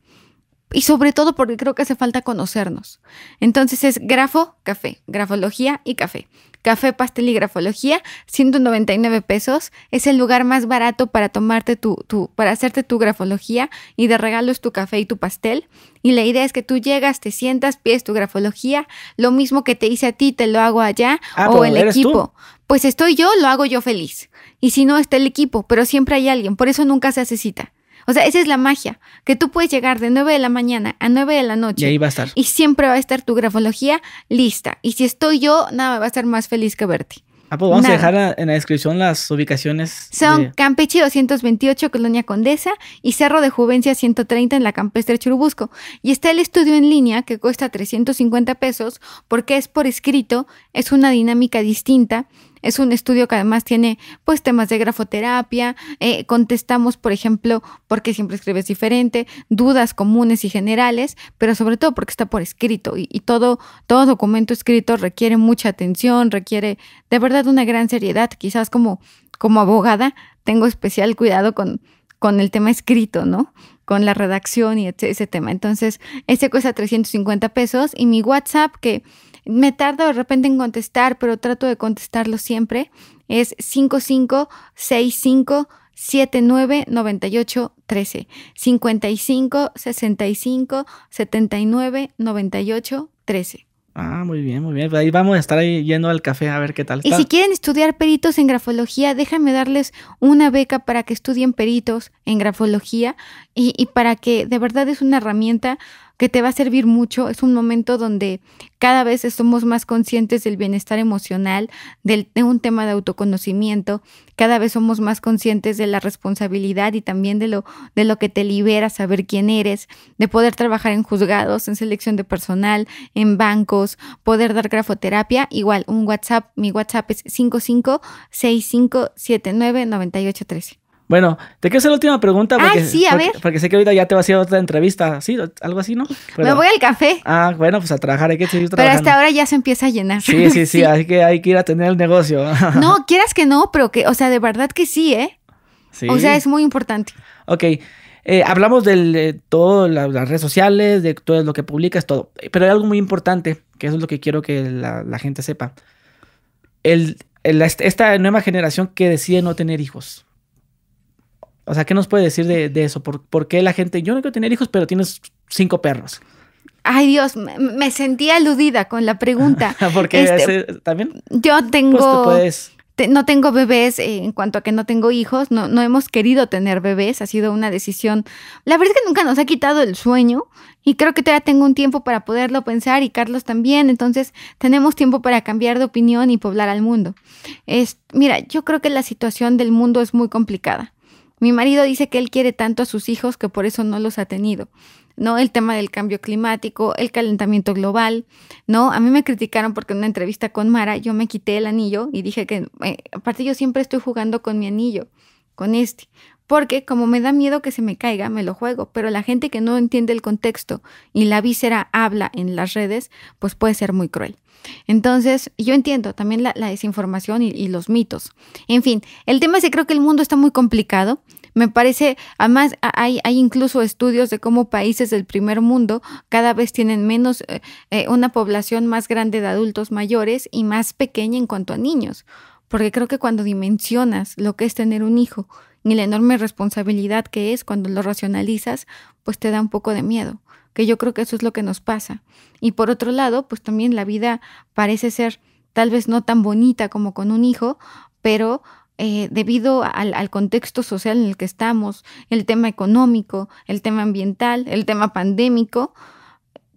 y sobre todo porque creo que hace falta conocernos. Entonces es grafo, café, grafología y café. Café, pastel y grafología, 199 pesos. Es el lugar más barato para tomarte tu, tu, para hacerte tu grafología y de regalo es tu café y tu pastel. Y la idea es que tú llegas, te sientas, pides tu grafología, lo mismo que te hice a ti, te lo hago allá ah, o el equipo. Pues estoy yo, lo hago yo feliz. Y si no, está el equipo, pero siempre hay alguien, por eso nunca se hace cita. O sea, esa es la magia, que tú puedes llegar de 9 de la mañana a 9 de la noche. Y ahí va a estar. Y siempre va a estar tu grafología lista. Y si estoy yo, nada, va a estar más feliz que verte. Ah, pues vamos a dejar en la descripción las ubicaciones. Son Campeche 228, Colonia Condesa, y Cerro de Juvencia 130 en la Campestre Churubusco. Y está el estudio en línea que cuesta 350 pesos porque es por escrito, es una dinámica distinta es un estudio que además tiene pues temas de grafoterapia, eh, contestamos, por ejemplo, por qué siempre escribes diferente, dudas comunes y generales, pero sobre todo porque está por escrito y, todo, todo documento escrito requiere mucha atención, requiere de verdad una gran seriedad. Quizás como, como abogada tengo especial cuidado con, con el tema escrito, ¿no? Con la redacción y ese tema. Entonces, ese cuesta 350 pesos y mi WhatsApp que me tardo de repente en contestar, pero trato de contestarlo siempre. Es 5565 79 98 13 55 65 79 98 13. Ah, muy bien, muy bien. Ahí vamos a estar ahí yendo al café a ver qué tal. Y si quieren estudiar peritos en grafología, déjame darles una beca para que estudien peritos en grafología y, y para que de verdad es una herramienta que te va a servir mucho. Es un momento donde cada vez somos más conscientes del bienestar emocional, del, de un tema de autoconocimiento, cada vez somos más conscientes de la responsabilidad y también de lo, de lo que te libera saber quién eres, de poder trabajar en juzgados, en selección de personal, en bancos, poder dar grafoterapia. Igual, un WhatsApp, mi WhatsApp es 5565799813. Bueno, te quiero hacer la última pregunta. Ah, Porque, sí, a porque, ver. porque sé que ahorita ya te va a hacer otra entrevista, ¿sí? Algo así, ¿no? Me Pero- voy al café. Ah, bueno, pues a trabajar, hay que seguir Pero trabajando. hasta ahora ya se empieza a llenar. Sí, sí, sí, así que hay que ir a tener el negocio. No, quieras que no, pero que, o sea, de verdad que sí, ¿eh? Sí. O sea, es muy importante. Ok, eh, hablamos de todo, la- las redes sociales, de todo lo que publicas, todo. Pero hay algo muy importante, que eso es lo que quiero que la, la gente sepa. El, el- esta nueva generación que decide no tener hijos. O sea, ¿qué nos puede decir de, de eso? ¿Por, por qué la gente, yo no quiero tener hijos, pero tienes cinco perros? Ay, Dios, me, me sentí aludida con la pregunta. Porque Este, también, Yo pues te tengo, puedes... no tengo bebés eh, en cuanto a que no tengo hijos, no, no hemos querido tener bebés, ha sido una decisión. La verdad es que nunca nos ha quitado el sueño y creo que todavía tengo un tiempo para poderlo pensar y Carlos también, entonces tenemos tiempo para cambiar de opinión y poblar al mundo. Es, mira, yo creo que la situación del mundo es muy complicada. Mi marido dice que él quiere tanto a sus hijos que por eso no los ha tenido. ¿no? El tema del cambio climático, el calentamiento global, ¿no? A mí me criticaron porque en una entrevista con Mara yo me quité el anillo y dije que, eh, aparte yo siempre estoy jugando con mi anillo, con este, porque como me da miedo que se me caiga, me lo juego, pero la gente que no entiende el contexto y la víscera habla en las redes, pues puede ser muy cruel. Entonces, yo entiendo también la, desinformación y, los mitos. En fin, el tema es que creo que el mundo está muy complicado. Me parece, además, hay, hay incluso estudios de cómo países del primer mundo cada vez tienen menos, eh, eh, una población más grande de adultos mayores y más pequeña en cuanto a niños. Porque creo que cuando dimensionas lo que es tener un hijo y la enorme responsabilidad que es cuando lo racionalizas, pues te da un poco de miedo. Que yo creo que eso es lo que nos pasa. Y por otro lado, pues también la vida parece ser tal vez no tan bonita como con un hijo, pero eh, debido al, al contexto social en el que estamos, el tema económico, el tema ambiental, el tema pandémico,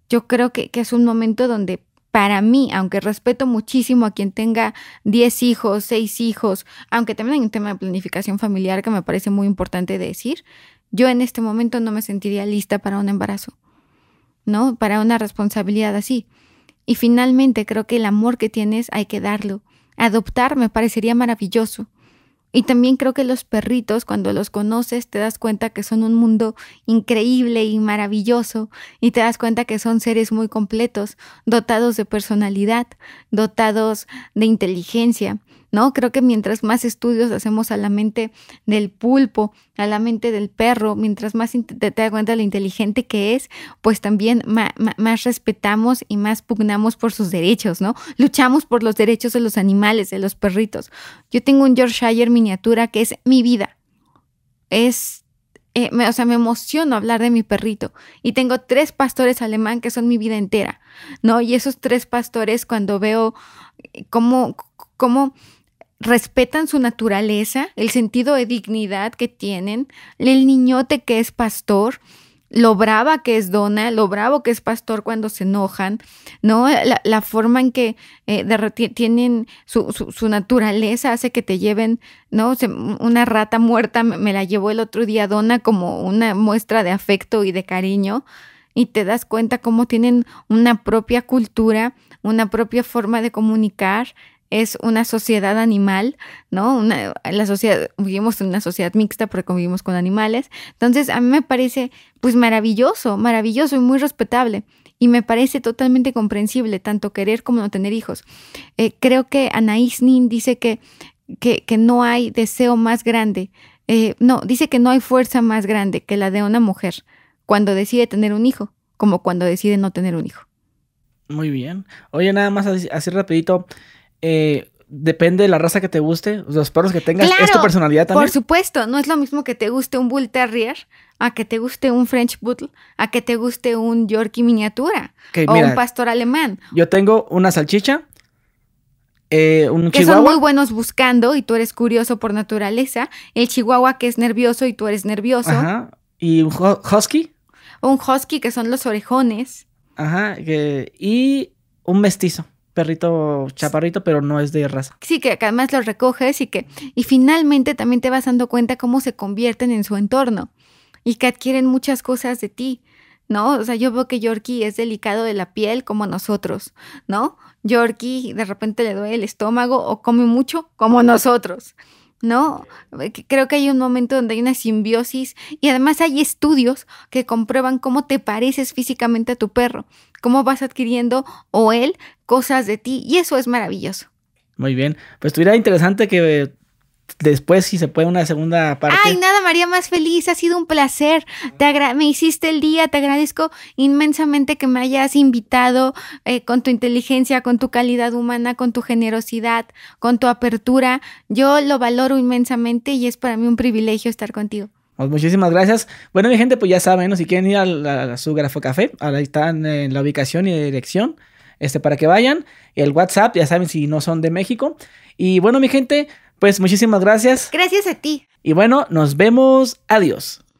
yo creo que, que es un momento donde para mí, aunque respeto muchísimo a quien tenga 10 hijos, 6 hijos, aunque también hay un tema de planificación familiar que me parece muy importante decir, yo en este momento no me sentiría lista para un embarazo, ¿no? Para una responsabilidad así. Y finalmente creo que el amor que tienes hay que darlo. Adoptar me parecería maravilloso. Y también creo que los perritos, cuando los conoces, te das cuenta que son un mundo increíble y maravilloso y te das cuenta que son seres muy completos, dotados de personalidad, dotados de inteligencia, ¿no? Creo que mientras más estudios hacemos a la mente del pulpo, a la mente del perro, mientras más te, das cuenta lo inteligente que es, pues también más respetamos y más pugnamos por sus derechos, ¿no? Luchamos por los derechos de los animales, de los perritos. Yo tengo un Yorkshire miniatura que es mi vida. Es eh, me, o sea, me emociono hablar de mi perrito. Y tengo tres pastores alemán que son mi vida entera, ¿no? Y esos tres pastores, cuando veo cómo, cómo respetan su naturaleza, el sentido de dignidad que tienen, el niñote que es pastor, lo brava que es Donna, lo bravo que es Pastor cuando se enojan, ¿no? La, forma en que eh, tienen su, naturaleza hace que te lleven, ¿no? Se, una rata muerta me, me, la llevó el otro día Donna como una muestra de afecto y de cariño y te das cuenta cómo tienen una propia cultura, una propia forma de comunicar, es una sociedad animal, ¿no? Una, la sociedad, vivimos en una sociedad mixta porque convivimos con animales. Entonces, a mí me parece, pues, maravilloso, maravilloso y muy respetable. Y me parece totalmente comprensible, tanto querer como no tener hijos. Eh, creo que Anaís Nin dice que, que, que, no hay deseo más grande. Eh, no, dice que no hay fuerza más grande que la de una mujer cuando decide tener un hijo, como cuando decide no tener un hijo. Muy bien. Oye, nada más así, así rapidito. Eh, depende de la raza que te guste, los perros que tengas, claro, es tu personalidad también. Por supuesto, no es lo mismo que te guste un Bull Terrier, a que te guste un French Poodle, a que te guste un Yorkie miniatura o mira, un pastor alemán. Yo tengo una salchicha, eh, un que chihuahua. son muy buenos buscando y tú eres curioso por naturaleza. El chihuahua que es nervioso y tú eres nervioso. Ajá. Y un husky. Un husky que son los orejones. Ajá. Que, y un mestizo perrito chaparrito, pero no es de raza. Sí, que además lo recoges y que y finalmente también te vas dando cuenta cómo se convierten en su entorno y que adquieren muchas cosas de ti, ¿no? O sea, yo veo que Yorkie es delicado de la piel como nosotros, ¿no? Yorkie de repente le duele el estómago o come mucho como nosotros. ¿No? Creo que hay un momento donde hay una simbiosis y además hay estudios que comprueban cómo te pareces físicamente a tu perro, cómo vas adquiriendo o él cosas de ti y eso es maravilloso. Muy bien, pues estuviera interesante que después si se puede una segunda parte. Ay, nada, María, más feliz, ha sido un placer. Te me hiciste el día, te agradezco inmensamente que me hayas invitado eh, con tu inteligencia, con tu calidad humana, con tu generosidad, con tu apertura. Yo lo valoro inmensamente y es para mí un privilegio estar contigo. Pues muchísimas gracias. Bueno, mi gente, pues ya saben, si quieren ir a, su grafo café, ahí están en la ubicación y dirección, este, para que vayan. El WhatsApp, ya saben si no son de México. Y bueno, mi gente, pues muchísimas gracias. Gracias a ti. Y bueno, nos vemos. Adiós.